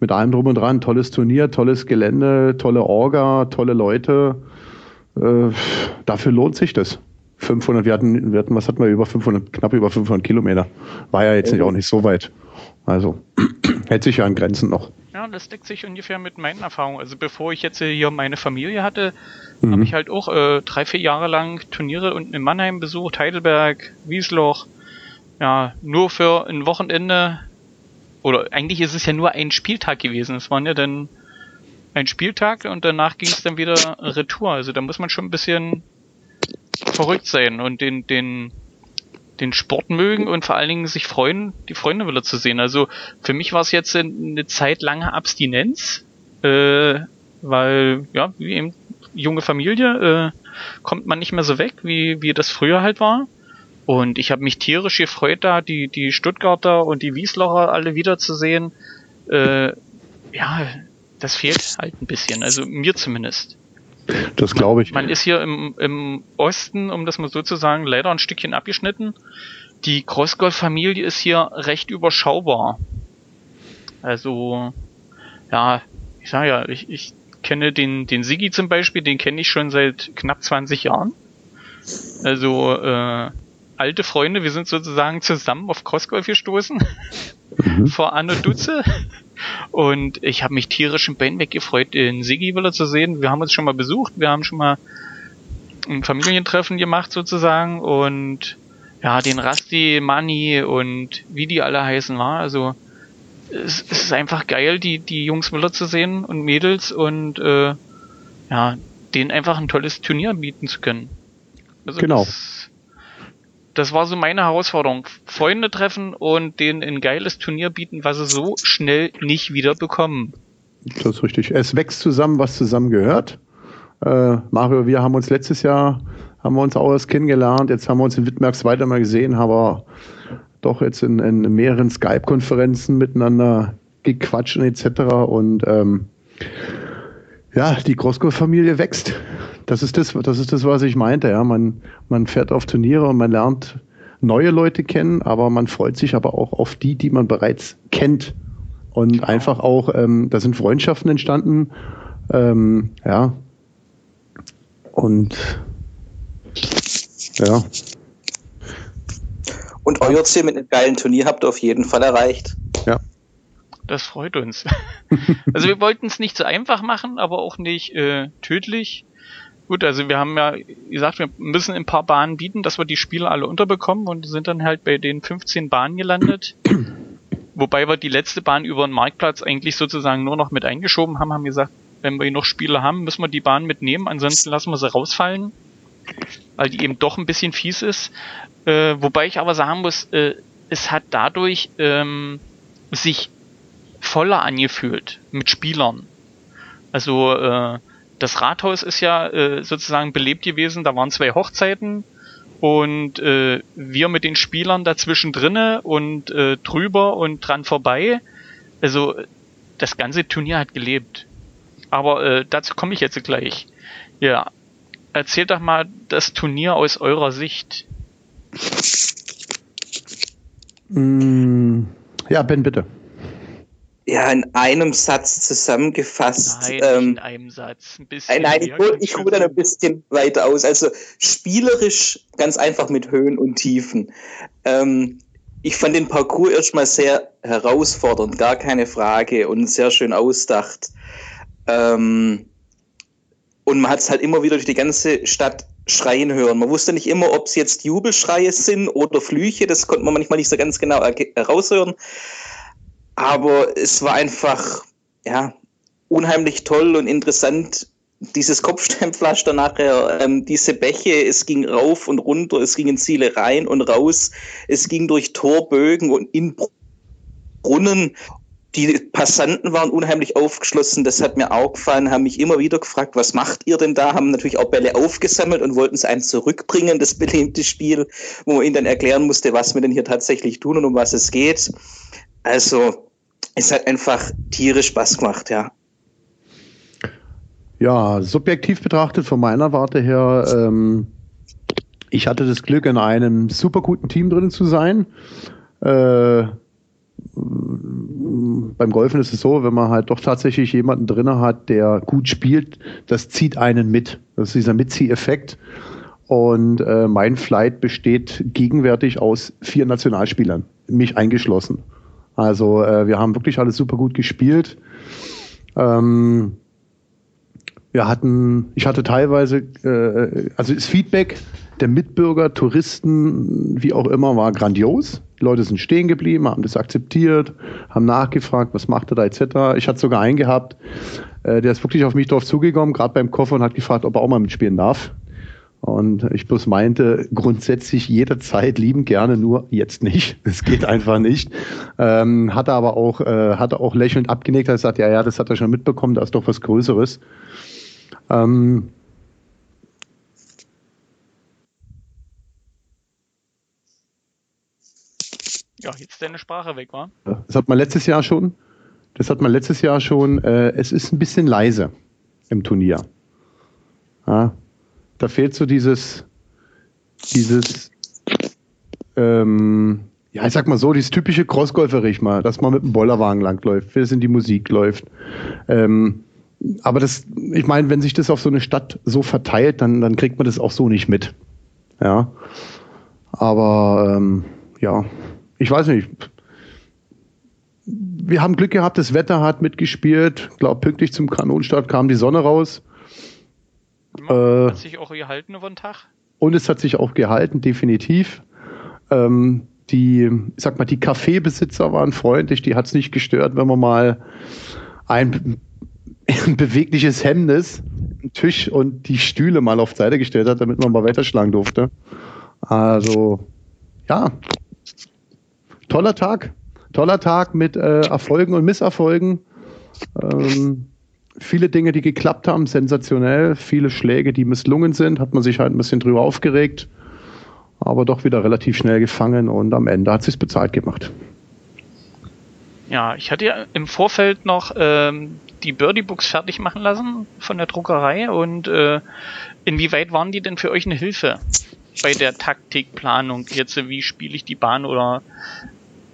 mit allem drum und dran. Tolles Turnier, tolles Gelände, tolle Orga, tolle Leute. Äh, dafür lohnt sich das. 500, wir hatten, wir hatten, was hatten wir, über 500, knapp über 500 Kilometer. War ja jetzt nicht, auch nicht so weit. Also, hält sich ja an Grenzen noch. Ja, das deckt sich ungefähr mit meinen Erfahrungen. Also, bevor ich jetzt hier meine Familie hatte, mhm. habe ich halt auch äh, drei, vier Jahre lang Turniere unten in Mannheim besucht, Heidelberg, Wiesloch. Ja, nur für ein Wochenende oder eigentlich ist es ja nur ein Spieltag gewesen. Es waren ja dann ein Spieltag und danach ging es dann wieder Retour. Also da muss man schon ein bisschen verrückt sein und den, den, den Sport mögen und vor allen Dingen sich freuen, die Freunde wieder zu sehen. Also für mich war es jetzt eine Zeit lange Abstinenz, äh, weil, ja, wie eben junge Familie, äh, kommt man nicht mehr so weg, wie, wie das früher halt war. Und ich habe mich tierisch gefreut, da die, die Stuttgarter und die Wieslocher alle wiederzusehen. Äh, ja, das fehlt halt ein bisschen, also mir zumindest. Das glaube ich. Man, man ist hier im, im Osten, um das mal so zu sagen, leider ein Stückchen abgeschnitten. Die Crossgolf-Familie ist hier recht überschaubar. Also, ja, ich sage ja, ich, ich kenne den, den Sigi zum Beispiel, den kenne ich schon seit knapp 20 Jahren. Also, äh, alte Freunde, wir sind sozusagen zusammen auf Crossgolf gestoßen. Mhm. Vor Anno Dutze. Und ich habe mich tierisch im Bein weggefreut, den Sigi wieder zu sehen. Wir haben uns schon mal besucht, wir haben schon mal ein Familientreffen gemacht sozusagen und ja, den Rasti, Money und wie die alle heißen war. Also es, es ist einfach geil, die, die Jungs Müller zu sehen und Mädels und äh, ja, denen einfach ein tolles Turnier bieten zu können. Also genau. Das, das war so meine Herausforderung. Freunde treffen und denen ein geiles Turnier bieten, was sie so schnell nicht wieder bekommen. Das ist richtig. Es wächst zusammen, was zusammen gehört. Äh, Mario, wir haben uns letztes Jahr, haben wir uns auch erst kennengelernt. Jetzt haben wir uns in Wittmerks weiter mal gesehen, aber doch jetzt in, in mehreren Skype-Konferenzen miteinander gequatscht und etc. Und ähm, ja, die Grosko-Familie wächst. Das ist das, das ist das, was ich meinte. Ja, man, man fährt auf Turniere und man lernt neue Leute kennen, aber man freut sich aber auch auf die, die man bereits kennt. Und genau. einfach auch, ähm, da sind Freundschaften entstanden. Ähm, ja. Und ja. Und euer Ziel mit einem geilen Turnier habt ihr auf jeden Fall erreicht. Ja. Das freut uns. also wir wollten es nicht so einfach machen, aber auch nicht äh, tödlich. Gut, also wir haben ja gesagt, wir müssen ein paar Bahnen bieten, dass wir die Spieler alle unterbekommen und sind dann halt bei den 15 Bahnen gelandet. Wobei wir die letzte Bahn über den Marktplatz eigentlich sozusagen nur noch mit eingeschoben haben, haben gesagt, wenn wir noch Spieler haben, müssen wir die Bahn mitnehmen, ansonsten lassen wir sie rausfallen, weil die eben doch ein bisschen fies ist. Äh, wobei ich aber sagen muss, äh, es hat dadurch ähm, sich voller angefühlt mit Spielern. Also äh, das Rathaus ist ja äh, sozusagen belebt gewesen, da waren zwei Hochzeiten und äh, wir mit den Spielern dazwischen drinne und äh, drüber und dran vorbei. Also das ganze Turnier hat gelebt. Aber äh, dazu komme ich jetzt gleich. Ja, erzählt doch mal das Turnier aus eurer Sicht. Mm, ja, Ben, bitte. Ja, in einem Satz zusammengefasst. Nein, ähm, in einem Satz. Ein bisschen nein, ich hole ich hol dann ein bisschen weiter aus. Also spielerisch ganz einfach mit Höhen und Tiefen. Ähm, ich fand den Parcours erstmal sehr herausfordernd, gar keine Frage und sehr schön ausdacht. Ähm, und man hat es halt immer wieder durch die ganze Stadt schreien hören. Man wusste nicht immer, ob es jetzt Jubelschreie sind oder Flüche. Das konnte man manchmal nicht so ganz genau heraushören. Aber es war einfach, ja, unheimlich toll und interessant, dieses Kopfsteinpflaster nachher, ähm, diese Bäche, es ging rauf und runter, es ging in Ziele rein und raus, es ging durch Torbögen und in Brunnen. Die Passanten waren unheimlich aufgeschlossen, das hat mir auch gefallen, haben mich immer wieder gefragt, was macht ihr denn da? Haben natürlich auch Bälle aufgesammelt und wollten es einem zurückbringen, das belebte Spiel, wo man ihnen dann erklären musste, was wir denn hier tatsächlich tun und um was es geht. Also, es hat einfach tierisch Spaß gemacht, ja. Ja, subjektiv betrachtet von meiner Warte her, ähm, ich hatte das Glück, in einem super guten Team drin zu sein. Äh, beim Golfen ist es so, wenn man halt doch tatsächlich jemanden drin hat, der gut spielt, das zieht einen mit. Das ist dieser Mitzieheffekt. Und äh, mein Flight besteht gegenwärtig aus vier Nationalspielern, mich eingeschlossen. Also äh, wir haben wirklich alles super gut gespielt. Ähm, wir hatten, ich hatte teilweise, äh, also das Feedback der Mitbürger, Touristen, wie auch immer, war grandios. Die Leute sind stehen geblieben, haben das akzeptiert, haben nachgefragt, was macht er da etc. Ich hatte sogar einen gehabt, äh, der ist wirklich auf mich drauf zugekommen, gerade beim Koffer und hat gefragt, ob er auch mal mitspielen darf. Und ich bloß meinte, grundsätzlich jederzeit lieben gerne, nur jetzt nicht. Es geht einfach nicht. Ähm, hat er aber auch, äh, hat er auch lächelnd abgenickt, hat gesagt, ja, ja, das hat er schon mitbekommen, da ist doch was Größeres. Ähm, ja, jetzt deine Sprache weg, war? Das hat man letztes Jahr schon. Das hat man letztes Jahr schon. Äh, es ist ein bisschen leise im Turnier. Ja, da fehlt so dieses, dieses, ähm, ja, ich sag mal so, dieses typische Crossgolferich mal, dass man mit dem Bollerwagen langläuft, bis in die Musik läuft. Ähm, aber das, ich meine, wenn sich das auf so eine Stadt so verteilt, dann, dann kriegt man das auch so nicht mit. Ja. Aber ähm, ja, ich weiß nicht. wir haben Glück gehabt, das Wetter hat mitgespielt. Ich glaube, pünktlich zum Kanonstart kam die Sonne raus. Ja, hat sich auch gehalten über den Tag? Und es hat sich auch gehalten, definitiv. Ähm, die, ich sag mal, die Kaffeebesitzer waren freundlich, die hat es nicht gestört, wenn man mal ein, ein bewegliches Hemmnis, einen Tisch und die Stühle mal auf Seite gestellt hat, damit man mal weiterschlagen durfte. Also, ja, toller Tag. Toller Tag mit äh, Erfolgen und Misserfolgen. Ähm, viele Dinge, die geklappt haben, sensationell. Viele Schläge, die misslungen sind, hat man sich halt ein bisschen drüber aufgeregt aber doch wieder relativ schnell gefangen und am Ende hat es sich bezahlt gemacht. Ja, ich hatte ja im Vorfeld noch ähm, die Birdie Books fertig machen lassen von der Druckerei und äh, inwieweit waren die denn für euch eine Hilfe bei der Taktikplanung? Jetzt, wie spiele ich die Bahn oder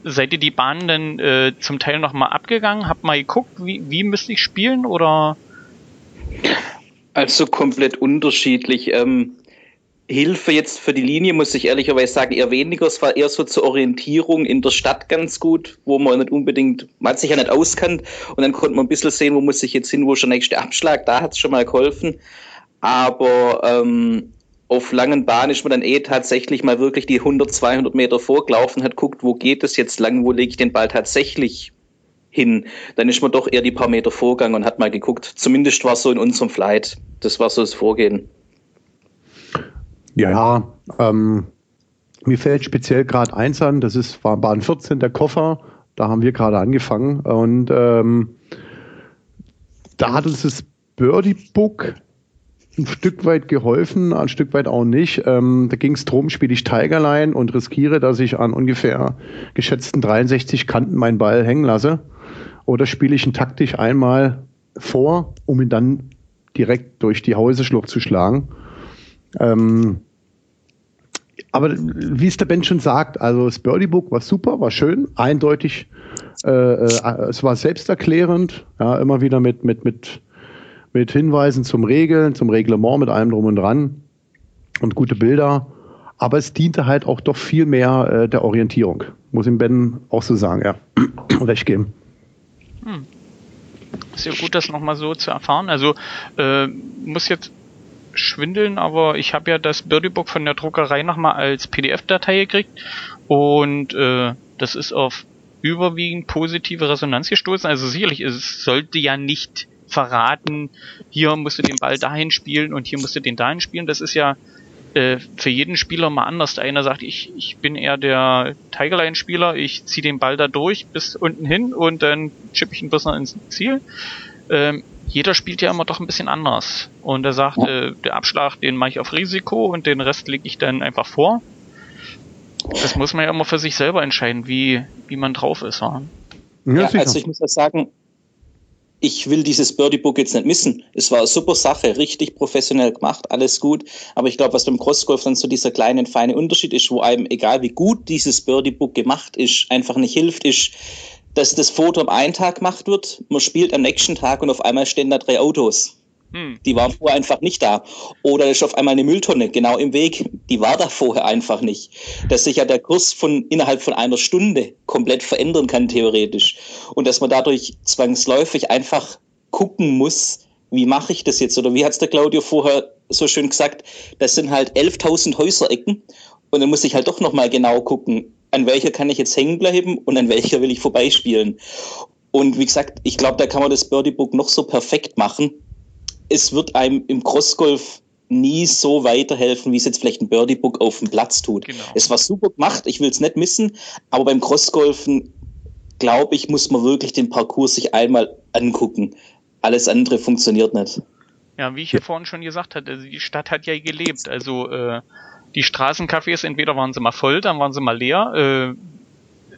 seid ihr die Bahn denn äh, zum Teil nochmal abgegangen? Habt mal geguckt, wie, wie müsste ich spielen oder? Also komplett unterschiedlich. Ähm, Hilfe jetzt für die Linie, muss ich ehrlicherweise sagen, eher weniger. Es war eher so zur Orientierung in der Stadt ganz gut, wo man nicht unbedingt, man hat sich ja nicht auskannt und dann konnte man ein bisschen sehen, wo muss ich jetzt hin, wo ist der nächste Abschlag, da hat es schon mal geholfen. Aber ähm, auf langen Bahnen ist man dann eh tatsächlich mal wirklich die 100, 200 Meter vorgelaufen, hat guckt, wo geht es jetzt lang, wo lege ich den Ball tatsächlich hin. Dann ist man doch eher die paar Meter vorgegangen und hat mal geguckt. Zumindest war es so in unserem Flight. Das war so das Vorgehen. Ja, ähm, mir fällt speziell gerade eins an, das ist war Bahn 14, der Koffer. Da haben wir gerade angefangen. Und ähm, da hat uns das Birdie Book ein Stück weit geholfen, ein Stück weit auch nicht. Ähm, da ging es darum, spiele ich Tigerline und riskiere, dass ich an ungefähr geschätzten 63 Kanten meinen Ball hängen lasse. Oder spiele ich ihn taktisch einmal vor, um ihn dann direkt durch die Häuserschlucht zu schlagen. Ähm, aber wie es der Ben schon sagt, also das Birdie Book war super, war schön, eindeutig, äh, äh, es war selbsterklärend, ja, immer wieder mit, mit, mit, mit Hinweisen zum Regeln, zum Reglement, mit allem drum und dran und gute Bilder. Aber es diente halt auch doch viel mehr äh, der Orientierung, muss ihm Ben auch so sagen, ja. Recht geben. Hm. Ist ja gut, das nochmal so zu erfahren. Also äh, muss jetzt schwindeln, aber ich habe ja das Birdiebook von der Druckerei nochmal als PDF-Datei gekriegt und äh, das ist auf überwiegend positive Resonanz gestoßen. Also sicherlich, es sollte ja nicht verraten, hier musst du den Ball dahin spielen und hier musst du den dahin spielen. Das ist ja äh, für jeden Spieler mal anders. Der eine sagt, ich, ich bin eher der Tigerline-Spieler, ich ziehe den Ball da durch bis unten hin und dann chippe ich ihn bis noch ins Ziel. Ähm, jeder spielt ja immer doch ein bisschen anders. Und er sagt, äh, der Abschlag, den mache ich auf Risiko und den Rest lege ich dann einfach vor. Das muss man ja immer für sich selber entscheiden, wie, wie man drauf ist. Ja, ja also ich muss ja sagen, ich will dieses Birdie Book jetzt nicht missen. Es war eine super Sache, richtig professionell gemacht, alles gut. Aber ich glaube, was beim Crossgolf dann so dieser kleine, feine Unterschied ist, wo einem, egal wie gut dieses Birdie Book gemacht ist, einfach nicht hilft, ist, dass das Foto am einen Tag gemacht wird, man spielt am nächsten Tag und auf einmal stehen da drei Autos. Hm. Die waren vorher einfach nicht da. Oder ist auf einmal eine Mülltonne genau im Weg. Die war da vorher einfach nicht. Dass sich ja der Kurs von innerhalb von einer Stunde komplett verändern kann, theoretisch. Und dass man dadurch zwangsläufig einfach gucken muss, wie mache ich das jetzt? Oder wie hat es der Claudio vorher so schön gesagt? Das sind halt 11.000 Häuserecken. Und dann muss ich halt doch nochmal genau gucken, an welcher kann ich jetzt hängen bleiben und an welcher will ich vorbeispielen. Und wie gesagt, ich glaube, da kann man das Birdie Book noch so perfekt machen. Es wird einem im Crossgolf nie so weiterhelfen, wie es jetzt vielleicht ein Birdie Book auf dem Platz tut. Genau. Es war super gemacht, ich will es nicht missen, aber beim Crossgolfen, glaube ich, muss man wirklich den Parcours sich einmal angucken. Alles andere funktioniert nicht. Ja, wie ich hier vorhin schon gesagt hatte, die Stadt hat ja gelebt. Also äh, die Straßencafés, entweder waren sie mal voll, dann waren sie mal leer. Äh,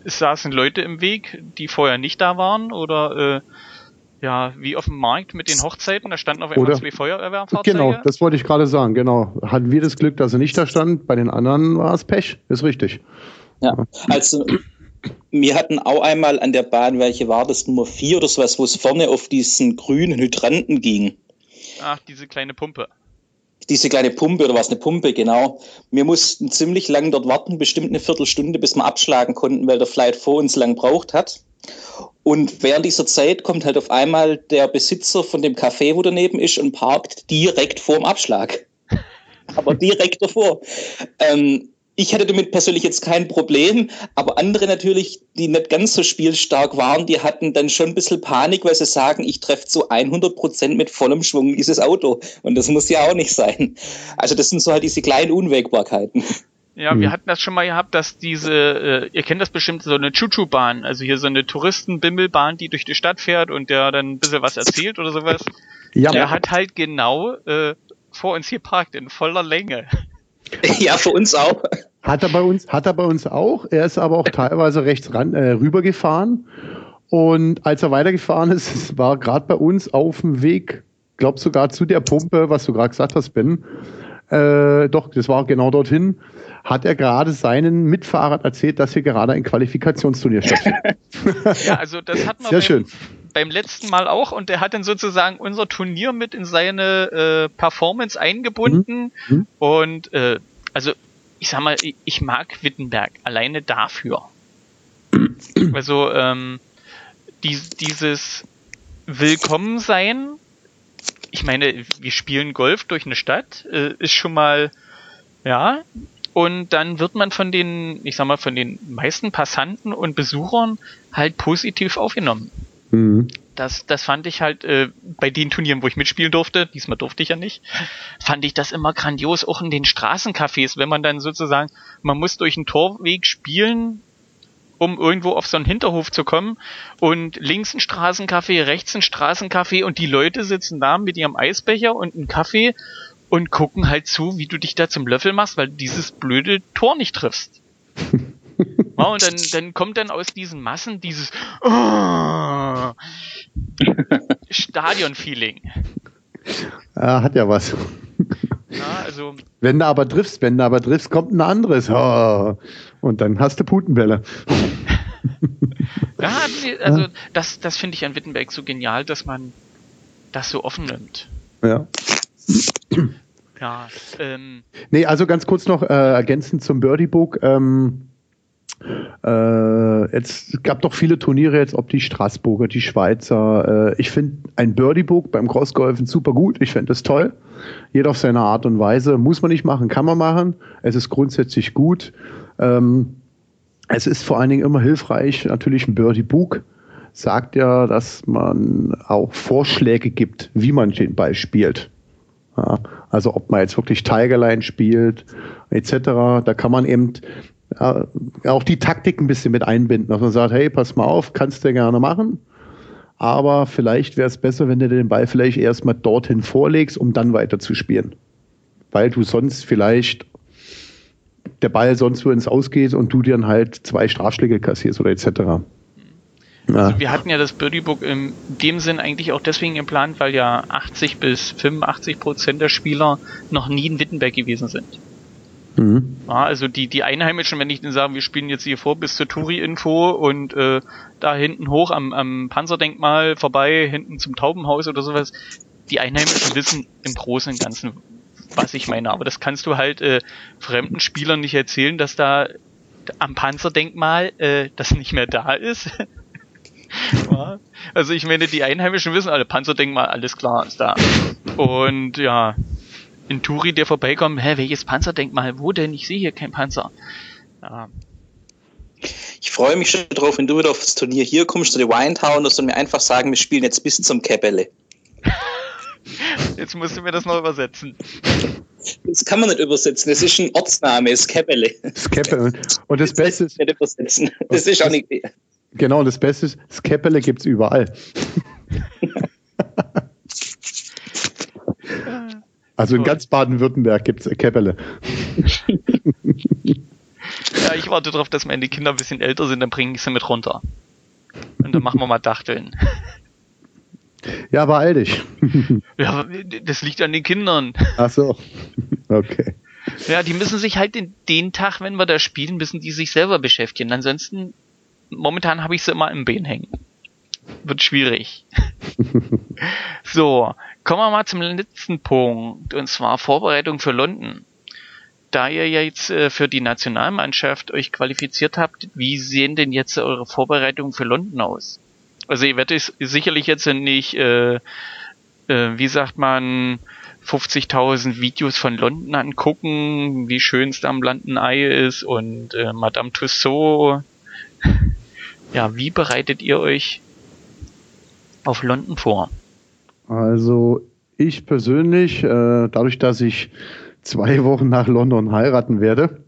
es saßen Leute im Weg, die vorher nicht da waren oder äh, ja, wie auf dem Markt mit den Hochzeiten, da standen auf einmal zwei Feuerwehrfahrzeuge. Genau, das wollte ich gerade sagen, genau. Hatten wir das Glück, dass er nicht da stand, bei den anderen war es Pech, ist richtig. Ja, also wir hatten auch einmal an der Bahn, welche war das, Nummer 4 oder sowas, wo es vorne auf diesen grünen Hydranten ging. Ach, diese kleine Pumpe diese kleine Pumpe oder was eine Pumpe, genau. Wir mussten ziemlich lang dort warten, bestimmt eine Viertelstunde, bis wir abschlagen konnten, weil der Flight vor uns lang braucht hat. Und während dieser Zeit kommt halt auf einmal der Besitzer von dem Café, wo daneben ist, und parkt direkt vorm Abschlag. Aber direkt davor. Ähm, ich hatte damit persönlich jetzt kein Problem, aber andere natürlich, die nicht ganz so spielstark waren, die hatten dann schon ein bisschen Panik, weil sie sagen, ich treffe zu 100 Prozent mit vollem Schwung dieses Auto. Und das muss ja auch nicht sein. Also das sind so halt diese kleinen Unwägbarkeiten. Ja, wir hm. hatten das schon mal gehabt, dass diese, äh, ihr kennt das bestimmt, so eine Chuchu-Bahn, also hier so eine Touristenbimmelbahn, die durch die Stadt fährt und der dann ein bisschen was erzählt oder sowas. Ja. Der hat halt genau äh, vor uns hier parkt in voller Länge. Ja, für uns auch. Hat er bei uns, hat er bei uns auch. Er ist aber auch teilweise rechts ran, äh, rübergefahren. Und als er weitergefahren ist, war gerade bei uns auf dem Weg, glaub sogar zu der Pumpe, was du gerade gesagt hast, Ben. Äh, doch, das war genau dorthin hat er gerade seinen Mitfahrern erzählt, dass hier gerade ein Qualifikationsturnier stattfindet. ja, also das hat man Sehr beim, schön. beim letzten Mal auch und der hat dann sozusagen unser Turnier mit in seine äh, Performance eingebunden mhm. mhm. und äh, also ich sag mal, ich mag Wittenberg alleine dafür. also ähm, die, dieses Willkommensein, ich meine, wir spielen Golf durch eine Stadt, äh, ist schon mal ja, und dann wird man von den, ich sag mal, von den meisten Passanten und Besuchern halt positiv aufgenommen. Mhm. Das, das fand ich halt äh, bei den Turnieren, wo ich mitspielen durfte, diesmal durfte ich ja nicht, fand ich das immer grandios, auch in den Straßencafés, wenn man dann sozusagen, man muss durch einen Torweg spielen, um irgendwo auf so einen Hinterhof zu kommen und links ein Straßencafé, rechts ein Straßencafé und die Leute sitzen da mit ihrem Eisbecher und einem Kaffee und gucken halt zu, wie du dich da zum Löffel machst, weil du dieses blöde Tor nicht triffst. ja, und dann, dann kommt dann aus diesen Massen dieses oh, Stadion-Feeling. Ja, hat ja was. Ja, also, wenn du aber triffst, wenn du aber triffst, kommt ein anderes. Oh, und dann hast du Putenbälle. ja, also das, das finde ich an Wittenberg so genial, dass man das so offen nimmt. Ja. Ja, ähm. Nee, also ganz kurz noch äh, ergänzend zum Birdie Book. Ähm, äh, jetzt es gab doch viele Turniere jetzt, ob die Straßburger, die Schweizer. Äh, ich finde ein Birdie Book beim Crossgolfen super gut. Ich finde das toll. Jeder auf seine Art und Weise. Muss man nicht machen, kann man machen. Es ist grundsätzlich gut. Ähm, es ist vor allen Dingen immer hilfreich, natürlich ein Birdie Book sagt ja, dass man auch Vorschläge gibt, wie man den Ball spielt. Ja, also ob man jetzt wirklich Tigerline spielt, etc. Da kann man eben ja, auch die Taktik ein bisschen mit einbinden, dass man sagt, hey, pass mal auf, kannst du gerne machen. Aber vielleicht wäre es besser, wenn du den Ball vielleicht erstmal dorthin vorlegst, um dann weiter zu spielen. Weil du sonst vielleicht der Ball sonst wo ins Ausgeht und du dann halt zwei Strafschläge kassierst oder etc. Also wir hatten ja das Birdie Book in dem Sinn eigentlich auch deswegen geplant, weil ja 80 bis 85 Prozent der Spieler noch nie in Wittenberg gewesen sind. Mhm. Ja, also die, die Einheimischen, wenn ich denen sage, wir spielen jetzt hier vor bis zur Touri-Info und äh, da hinten hoch am, am Panzerdenkmal vorbei, hinten zum Taubenhaus oder sowas, die Einheimischen wissen im Großen und Ganzen, was ich meine. Aber das kannst du halt äh, fremden Spielern nicht erzählen, dass da am Panzerdenkmal äh, das nicht mehr da ist. also ich meine, die Einheimischen wissen alle, Panzerdenkmal, alles klar, ist da. Und ja, in Turi, der vorbeikommt, hä, welches Panzerdenkmal? Wo denn? Ich sehe hier kein Panzer. Ja. Ich freue mich schon drauf, wenn du wieder aufs Turnier hier kommst, zu der Winetown, dass du mir einfach sagen, wir spielen jetzt bis zum Käppele. Jetzt musst du mir das noch übersetzen. Das kann man nicht übersetzen. Das ist ein Ortsname, das Käppele. Das Käppele. Und das, das Beste ist. Nicht übersetzen. Das ist auch nicht. Genau, und das Beste ist, Skeppele gibt es überall. also in ganz Baden-Württemberg gibt es Käppele. ja, ich warte darauf, dass meine Kinder ein bisschen älter sind, dann bringe ich sie mit runter. Und dann machen wir mal Dachteln. Ja, beeil dich. ja, das liegt an den Kindern. Ach so. Okay. Ja, die müssen sich halt den, den Tag, wenn wir da spielen, müssen die sich selber beschäftigen. Ansonsten momentan habe ich sie immer im Bein hängen. Wird schwierig. so, kommen wir mal zum letzten Punkt, und zwar Vorbereitung für London. da ihr jetzt äh, für die Nationalmannschaft euch qualifiziert habt, wie sehen denn jetzt eure Vorbereitungen für London aus? Also ihr werdet sicherlich jetzt nicht, äh, äh, wie sagt man, 50.000 Videos von London angucken, wie schön es da am London Eye ist und äh, Madame Tussauds. Ja, wie bereitet ihr euch auf London vor? Also ich persönlich, äh, dadurch, dass ich zwei Wochen nach London heiraten werde.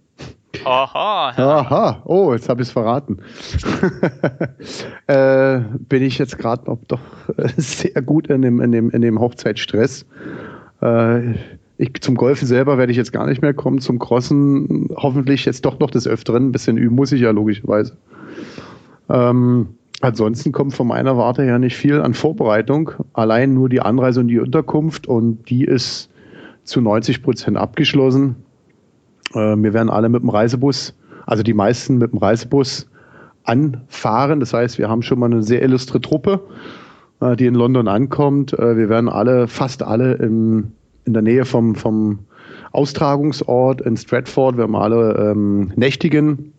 Aha. Aha. Oh, jetzt habe ich es verraten. äh, bin ich jetzt gerade noch doch sehr gut in dem, in dem, in dem Hochzeitsstress. Äh, ich, zum Golfen selber werde ich jetzt gar nicht mehr kommen. Zum Crossen hoffentlich jetzt doch noch des Öfteren. Ein bisschen üben muss ich ja logischerweise. Ähm, ansonsten kommt von meiner Warte her nicht viel an Vorbereitung. Allein nur die Anreise und die Unterkunft und die ist zu 90 Prozent abgeschlossen. Äh, wir werden alle mit dem Reisebus, also die meisten mit dem Reisebus anfahren. Das heißt, wir haben schon mal eine sehr illustre Truppe, äh, die in London ankommt. Äh, wir werden alle, fast alle in, in der Nähe vom, vom Austragungsort in Stratford, wir haben alle ähm, nächtigen.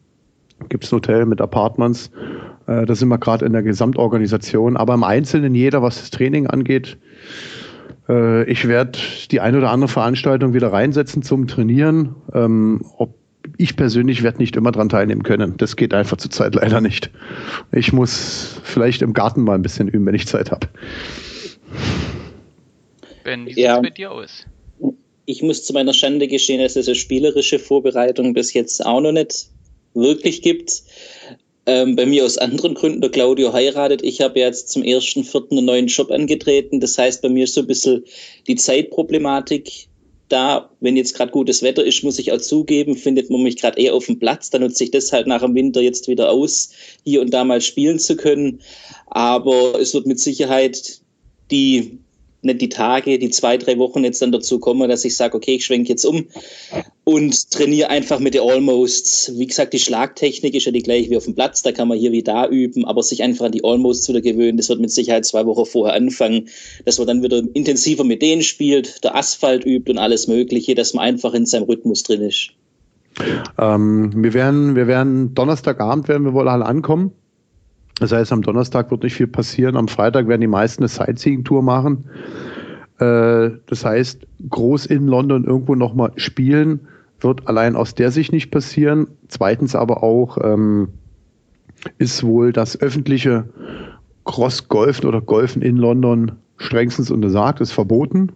Gibt es ein Hotel mit Apartments. Äh, da sind wir gerade in der Gesamtorganisation. Aber im Einzelnen jeder, was das Training angeht, äh, ich werde die ein oder andere Veranstaltung wieder reinsetzen zum Trainieren. Ähm, ob ich persönlich werde nicht immer dran teilnehmen können. Das geht einfach zurzeit leider nicht. Ich muss vielleicht im Garten mal ein bisschen üben, wenn ich Zeit habe. Ben, wie sieht es ja. bei dir aus? Ich muss zu meiner Schande gestehen, dass es eine spielerische Vorbereitung bis jetzt auch noch nicht wirklich gibt. Ähm, bei mir aus anderen Gründen, der Claudio heiratet. Ich habe jetzt zum ersten, vierten einen neuen Job angetreten. Das heißt, bei mir ist so ein bisschen die Zeitproblematik da. Wenn jetzt gerade gutes Wetter ist, muss ich auch zugeben, findet man mich gerade eher auf dem Platz. Dann nutze ich das halt nach dem Winter jetzt wieder aus, hier und da mal spielen zu können. Aber es wird mit Sicherheit die nicht die Tage, die zwei, drei Wochen jetzt dann dazu kommen, dass ich sage, okay, ich schwenke jetzt um und trainiere einfach mit der Almosts. Wie gesagt, die Schlagtechnik ist ja die gleiche wie auf dem Platz, da kann man hier wie da üben, aber sich einfach an die Almosts wieder gewöhnen, das wird mit Sicherheit zwei Wochen vorher anfangen, dass man dann wieder intensiver mit denen spielt, der Asphalt übt und alles Mögliche, dass man einfach in seinem Rhythmus drin ist. Ähm, wir werden, wir werden Donnerstagabend werden wir wohl alle ankommen. Das heißt, am Donnerstag wird nicht viel passieren. Am Freitag werden die meisten eine Sightseeing-Tour machen. Äh, das heißt, groß in London irgendwo nochmal spielen wird allein aus der Sicht nicht passieren. Zweitens aber auch ähm, ist wohl das öffentliche Cross-Golfen oder Golfen in London strengstens untersagt, ist verboten.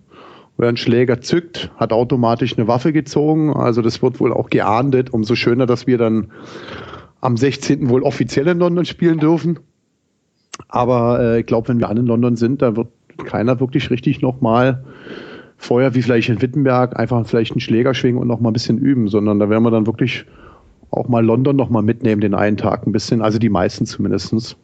Wer einen Schläger zückt, hat automatisch eine Waffe gezogen. Also das wird wohl auch geahndet. Umso schöner, dass wir dann am 16. wohl offiziell in London spielen dürfen. Aber äh, ich glaube, wenn wir alle in London sind, da wird keiner wirklich richtig nochmal vorher, wie vielleicht in Wittenberg, einfach vielleicht einen Schläger schwingen und nochmal ein bisschen üben, sondern da werden wir dann wirklich auch mal London nochmal mitnehmen, den einen Tag ein bisschen, also die meisten zumindest.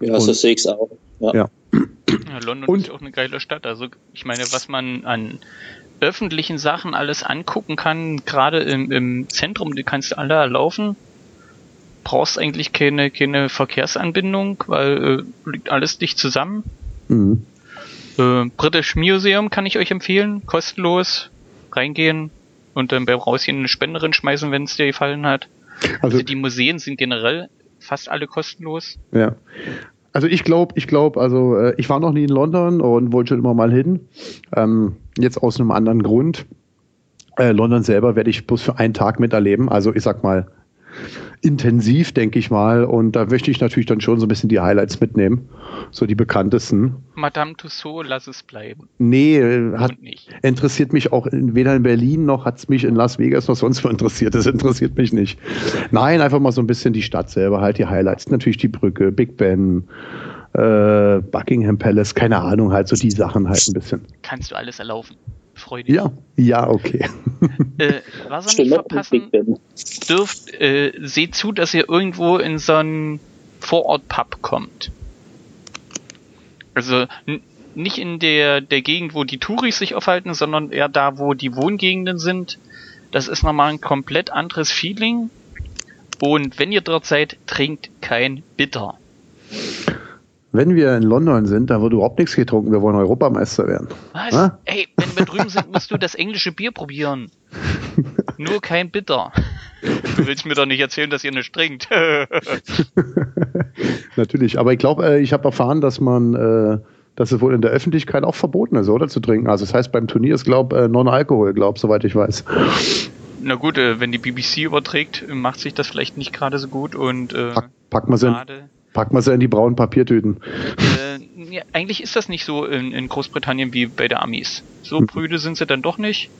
Ja, so sehe ich auch. Ja. ja. ja London und, ist auch eine geile Stadt. Also ich meine, was man an öffentlichen Sachen alles angucken kann, gerade im, im Zentrum, die kannst du alle laufen brauchst eigentlich keine, keine Verkehrsanbindung, weil äh, liegt alles dicht zusammen. Mhm. Äh, British Museum kann ich euch empfehlen, kostenlos reingehen und dann beim Rausgehen eine Spenderin schmeißen, wenn es dir gefallen hat. Also, also die Museen sind generell fast alle kostenlos. Ja. Also ich glaube, ich glaube, also äh, ich war noch nie in London und wollte schon immer mal hin. Ähm, jetzt aus einem anderen Grund. Äh, London selber werde ich bloß für einen Tag miterleben. Also ich sag mal intensiv, denke ich mal. Und da möchte ich natürlich dann schon so ein bisschen die Highlights mitnehmen. So die bekanntesten. Madame Tussaud, lass es bleiben. Nee, hat, interessiert mich auch weder in Berlin noch hat es mich in Las Vegas noch sonst wo interessiert. Das interessiert mich nicht. Nein, einfach mal so ein bisschen die Stadt selber, halt die Highlights. Natürlich die Brücke, Big Ben. Äh, Buckingham Palace, keine Ahnung, halt so die Sachen halt ein bisschen. Kannst du alles erlaufen freudig. Ja, ja, okay. Äh, was ihr nicht verpassen dürft, äh, seht zu, dass ihr irgendwo in so einen Vorort-Pub kommt. Also nicht in der, der Gegend, wo die Touris sich aufhalten, sondern eher da, wo die Wohngegenden sind. Das ist nochmal ein komplett anderes Feeling. Und wenn ihr dort seid, trinkt kein Bitter. Wenn wir in London sind, da wird überhaupt nichts getrunken. Wir wollen Europameister werden. Was? Ha? Ey, wenn wir drüben sind, musst du das englische Bier probieren. Nur kein Bitter. Du willst mir doch nicht erzählen, dass ihr nicht trinkt. Natürlich, aber ich glaube, äh, ich habe erfahren, dass man, äh, dass es wohl in der Öffentlichkeit auch verboten ist, oder zu trinken. Also das heißt, beim Turnier ist, glaube ich, Non-Alkohol, glaube soweit ich weiß. Na gut, äh, wenn die BBC überträgt, macht sich das vielleicht nicht gerade so gut und äh, Pack, pack mal sie in, pack mal sie in die braunen Papiertüten. Äh, ja, eigentlich ist das nicht so in, in Großbritannien wie bei der Amis. So hm. prüde sind sie dann doch nicht.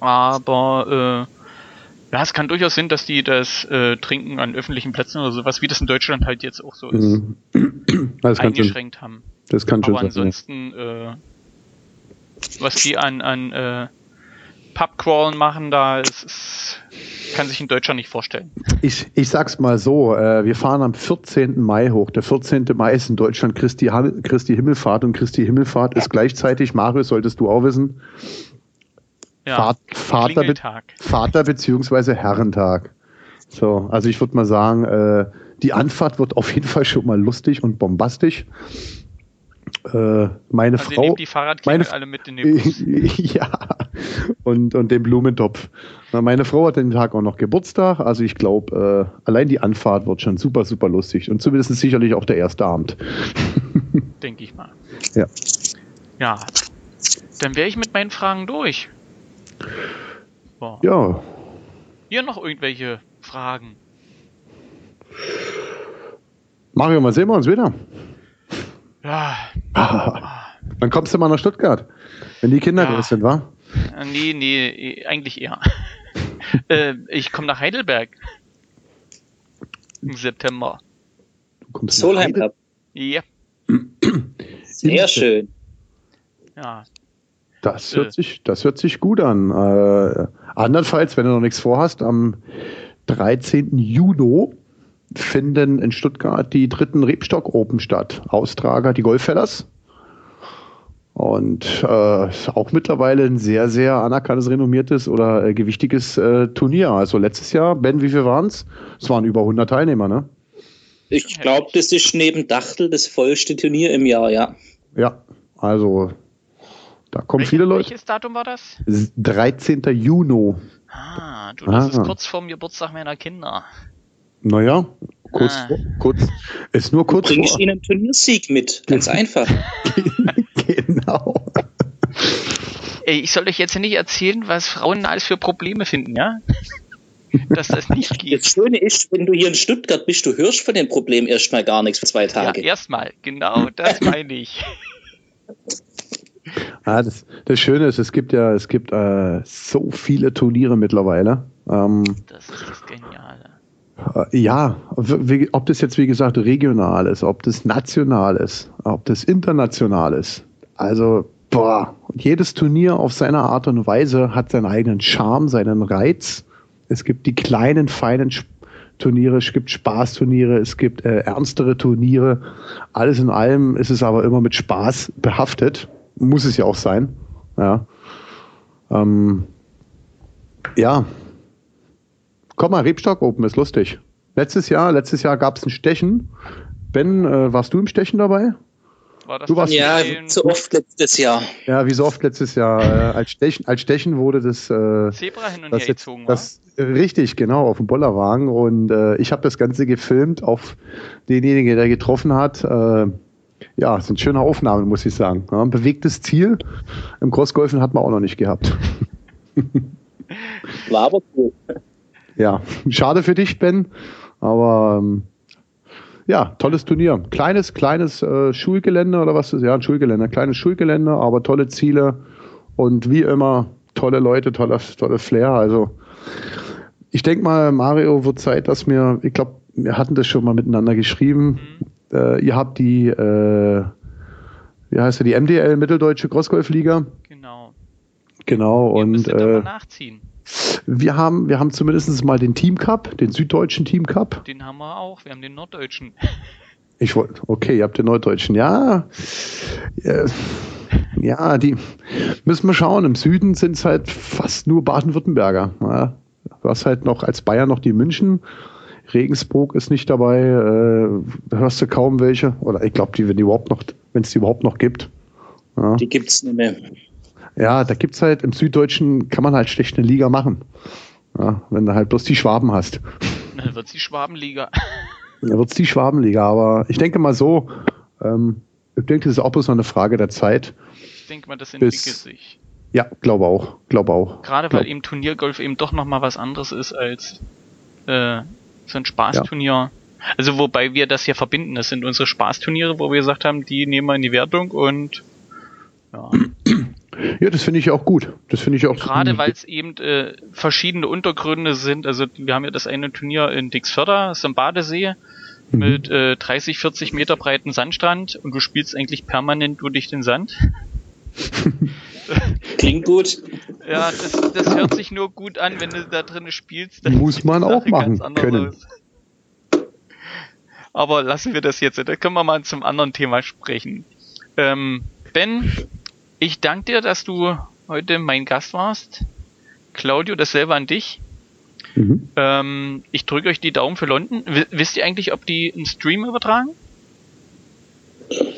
Aber äh, ja, es kann durchaus sein, dass die das äh, Trinken an öffentlichen Plätzen oder sowas, wie das in Deutschland halt jetzt auch so ist, mhm. eingeschränkt schon, haben. Das kann schon Aber ansonsten, äh, was die an, an äh, Pubcrawlen machen, da ist, ist, kann sich in Deutschland nicht vorstellen. Ich, ich sag's mal so, äh, wir fahren am 14. Mai hoch. Der 14. Mai ist in Deutschland Christi, Christi Himmelfahrt und Christi Himmelfahrt ist gleichzeitig, Marius, solltest du auch wissen, ja, Vater, Vater, Vater beziehungsweise Herrentag. So, also ich würde mal sagen, äh, die Anfahrt wird auf jeden Fall schon mal lustig und bombastisch. Äh, meine also Frau. die Fahrradkinder alle mit in den Bus. ja. Und, und den Blumentopf. Meine Frau hat den Tag auch noch Geburtstag. Also ich glaube, äh, allein die Anfahrt wird schon super, super lustig. Und zumindest sicherlich auch der erste Abend. Denke ich mal. Ja. Ja. Dann wäre ich mit meinen Fragen durch. Boah. Ja. Hier noch irgendwelche Fragen? Mario, mal sehen wir uns wieder. Ja. Ah, dann kommst du mal nach Stuttgart, wenn die Kinder ja. sind, wa? Äh, nee, nee, eigentlich eher. äh, ich komme nach Heidelberg. Im September. Du kommst Solheim Cup? Ja. Sehr schön. Ja. Das hört, äh. sich, das hört sich gut an. Äh, andernfalls, wenn du noch nichts vorhast, am 13. Juni finden in Stuttgart die dritten Rebstock Open statt. Austrager die Golffellers. Und äh, auch mittlerweile ein sehr, sehr anerkanntes, renommiertes oder äh, gewichtiges äh, Turnier. Also letztes Jahr, Ben, wie viel waren es? Es waren über 100 Teilnehmer, ne? Ich glaube, das ist neben Dachtel das vollste Turnier im Jahr, ja. Ja, also da kommen Welche, viele Leute. Welches Datum war das? 13. Juni. Ah, du, das ah. ist kurz vorm Geburtstag meiner Kinder. Naja, kurz, ah. kurz, ist nur kurz. Du bringst ihnen einen Turniersieg mit, ganz einfach. genau. Ey, ich soll euch jetzt nicht erzählen, was Frauen alles für Probleme finden, ja? Dass das nicht geht. Das Schöne ist, wenn du hier in Stuttgart bist, du hörst von den Problemen erstmal gar nichts für zwei Tage. Ja, erstmal, genau, das meine ich. Ah, das, das Schöne ist, es gibt ja, es gibt äh, so viele Turniere mittlerweile. Ähm, das ist das Geniale. Äh, ja, ob das jetzt wie gesagt regional ist, ob das national ist, ob das international ist. Also, boah, jedes Turnier auf seine Art und Weise hat seinen eigenen Charme, seinen Reiz. Es gibt die kleinen, feinen Turniere, es gibt Spaßturniere, es gibt äh, ernstere Turniere. Alles in allem ist es aber immer mit Spaß behaftet. Muss es ja auch sein. Ja. Ähm, ja, Komm mal, Rebstock Open ist lustig. Letztes Jahr, letztes Jahr gab es ein Stechen. Ben, äh, warst du im Stechen dabei? War das du warst ja, so oft letztes Jahr. Ja, wie so oft letztes Jahr. Äh, als, Stechen, als Stechen wurde das. Äh, Zebra hin und her gezogen, das, war? Richtig, genau, auf dem Bollerwagen. Und äh, ich habe das Ganze gefilmt auf denjenigen, der getroffen hat. Äh, ja, es sind schöne Aufnahmen, muss ich sagen. Ja, ein bewegtes Ziel im Crossgolfen hat man auch noch nicht gehabt. War aber cool ja, schade für dich, Ben. Aber ähm, ja, tolles Turnier. Kleines, kleines äh, Schulgelände oder was ist? Ja, ein Schulgelände. Kleines Schulgelände, aber tolle Ziele. Und wie immer, tolle Leute, tolle, tolle Flair. Also ich denke mal, Mario, wird Zeit, dass wir, ich glaube, wir hatten das schon mal miteinander geschrieben. Mhm. Äh, ihr habt die, äh, wie heißt ja, die MDL, Mitteldeutsche Crossgolf-Liga. Genau. Genau. Ihr und äh, nachziehen. Wir haben, wir haben zumindest mal den Team Cup, den süddeutschen Team Cup. Den haben wir auch. Wir haben den norddeutschen. Ich wollte, okay, ihr habt den norddeutschen. Ja, äh, ja, die müssen wir schauen. Im Süden sind es halt fast nur Baden-Württemberger. Ja, du hast halt noch als Bayern noch die München. Regensburg ist nicht dabei. Äh, hörst du kaum welche. Oder ich glaube, die, wenn die überhaupt noch, wenn es die überhaupt noch gibt. Ja. Die gibt es nicht mehr. Ja, da gibt es halt im Süddeutschen kann man halt schlecht eine Liga machen. Ja, wenn du halt bloß die Schwaben hast. Dann wird es die Schwabenliga. Dann wird es die Schwabenliga, aber ich denke mal so, ähm, ich denke, das ist auch bloß noch eine Frage der Zeit. Ich denke mal, das entwickelt Bis- sich. Ja, glaube auch, glaube auch. Gerade Glaub- weil eben Turniergolf eben doch nochmal was anderes ist als äh, so ein Spaßturnier. Also wobei wir das hier verbinden, das sind unsere Spaßturniere, wo wir gesagt haben, die nehmen wir in die Wertung und ja, Ja, das finde ich auch gut. Das finde ich auch gerade weil es eben äh, verschiedene Untergründe sind. Also wir haben ja das eine Turnier in Dixförder, das ist am Badesee, Mhm. mit äh, 30, 40 Meter breiten Sandstrand und du spielst eigentlich permanent nur durch den Sand. Klingt gut. Ja, das, das hört sich nur gut an, wenn du da drin spielst. dann Muss man auch machen können. aus. Aber lassen wir das jetzt. Da können wir mal zum anderen Thema sprechen. Ähm, ben, ich danke dir, dass du heute mein Gast warst. Claudio, dasselbe an dich. Mhm. Ähm, ich drücke euch die Daumen für London. W wisst ihr eigentlich, ob die einen Stream übertragen?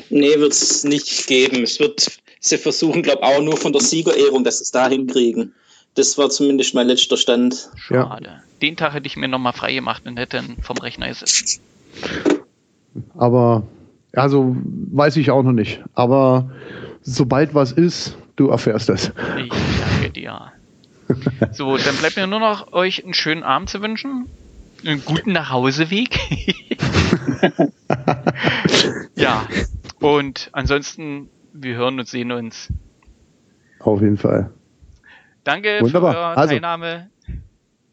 Nee, wird es nicht geben. Es wird, sie versuchen, glaube auch nur von der Siegerehrung, dass sie es da hinkriegen. Das war zumindest mein letzter Stand. Ja. Schade. Den Tag hätte ich mir nochmal frei gemacht und hätte dann vom Rechner gesessen. Aber, also, weiß ich auch noch nicht. Aber sobald was ist, du erfährst es. Ich danke dir. So, dann bleibt mir nur noch euch einen schönen Abend zu wünschen. Einen guten Nachhauseweg. ja, und ansonsten, wir hören und sehen uns. Auf jeden Fall. Danke Wunderbar. für eure Also. Teilnahme.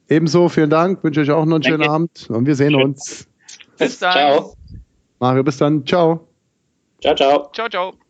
Ebenso, vielen Dank. Wünsche euch auch noch einen schönen Danke. Abend. Und wir sehen uns. Bis dann. Ciao. Mario, bis dann. Ciao. Ciao, ciao. Ciao, ciao.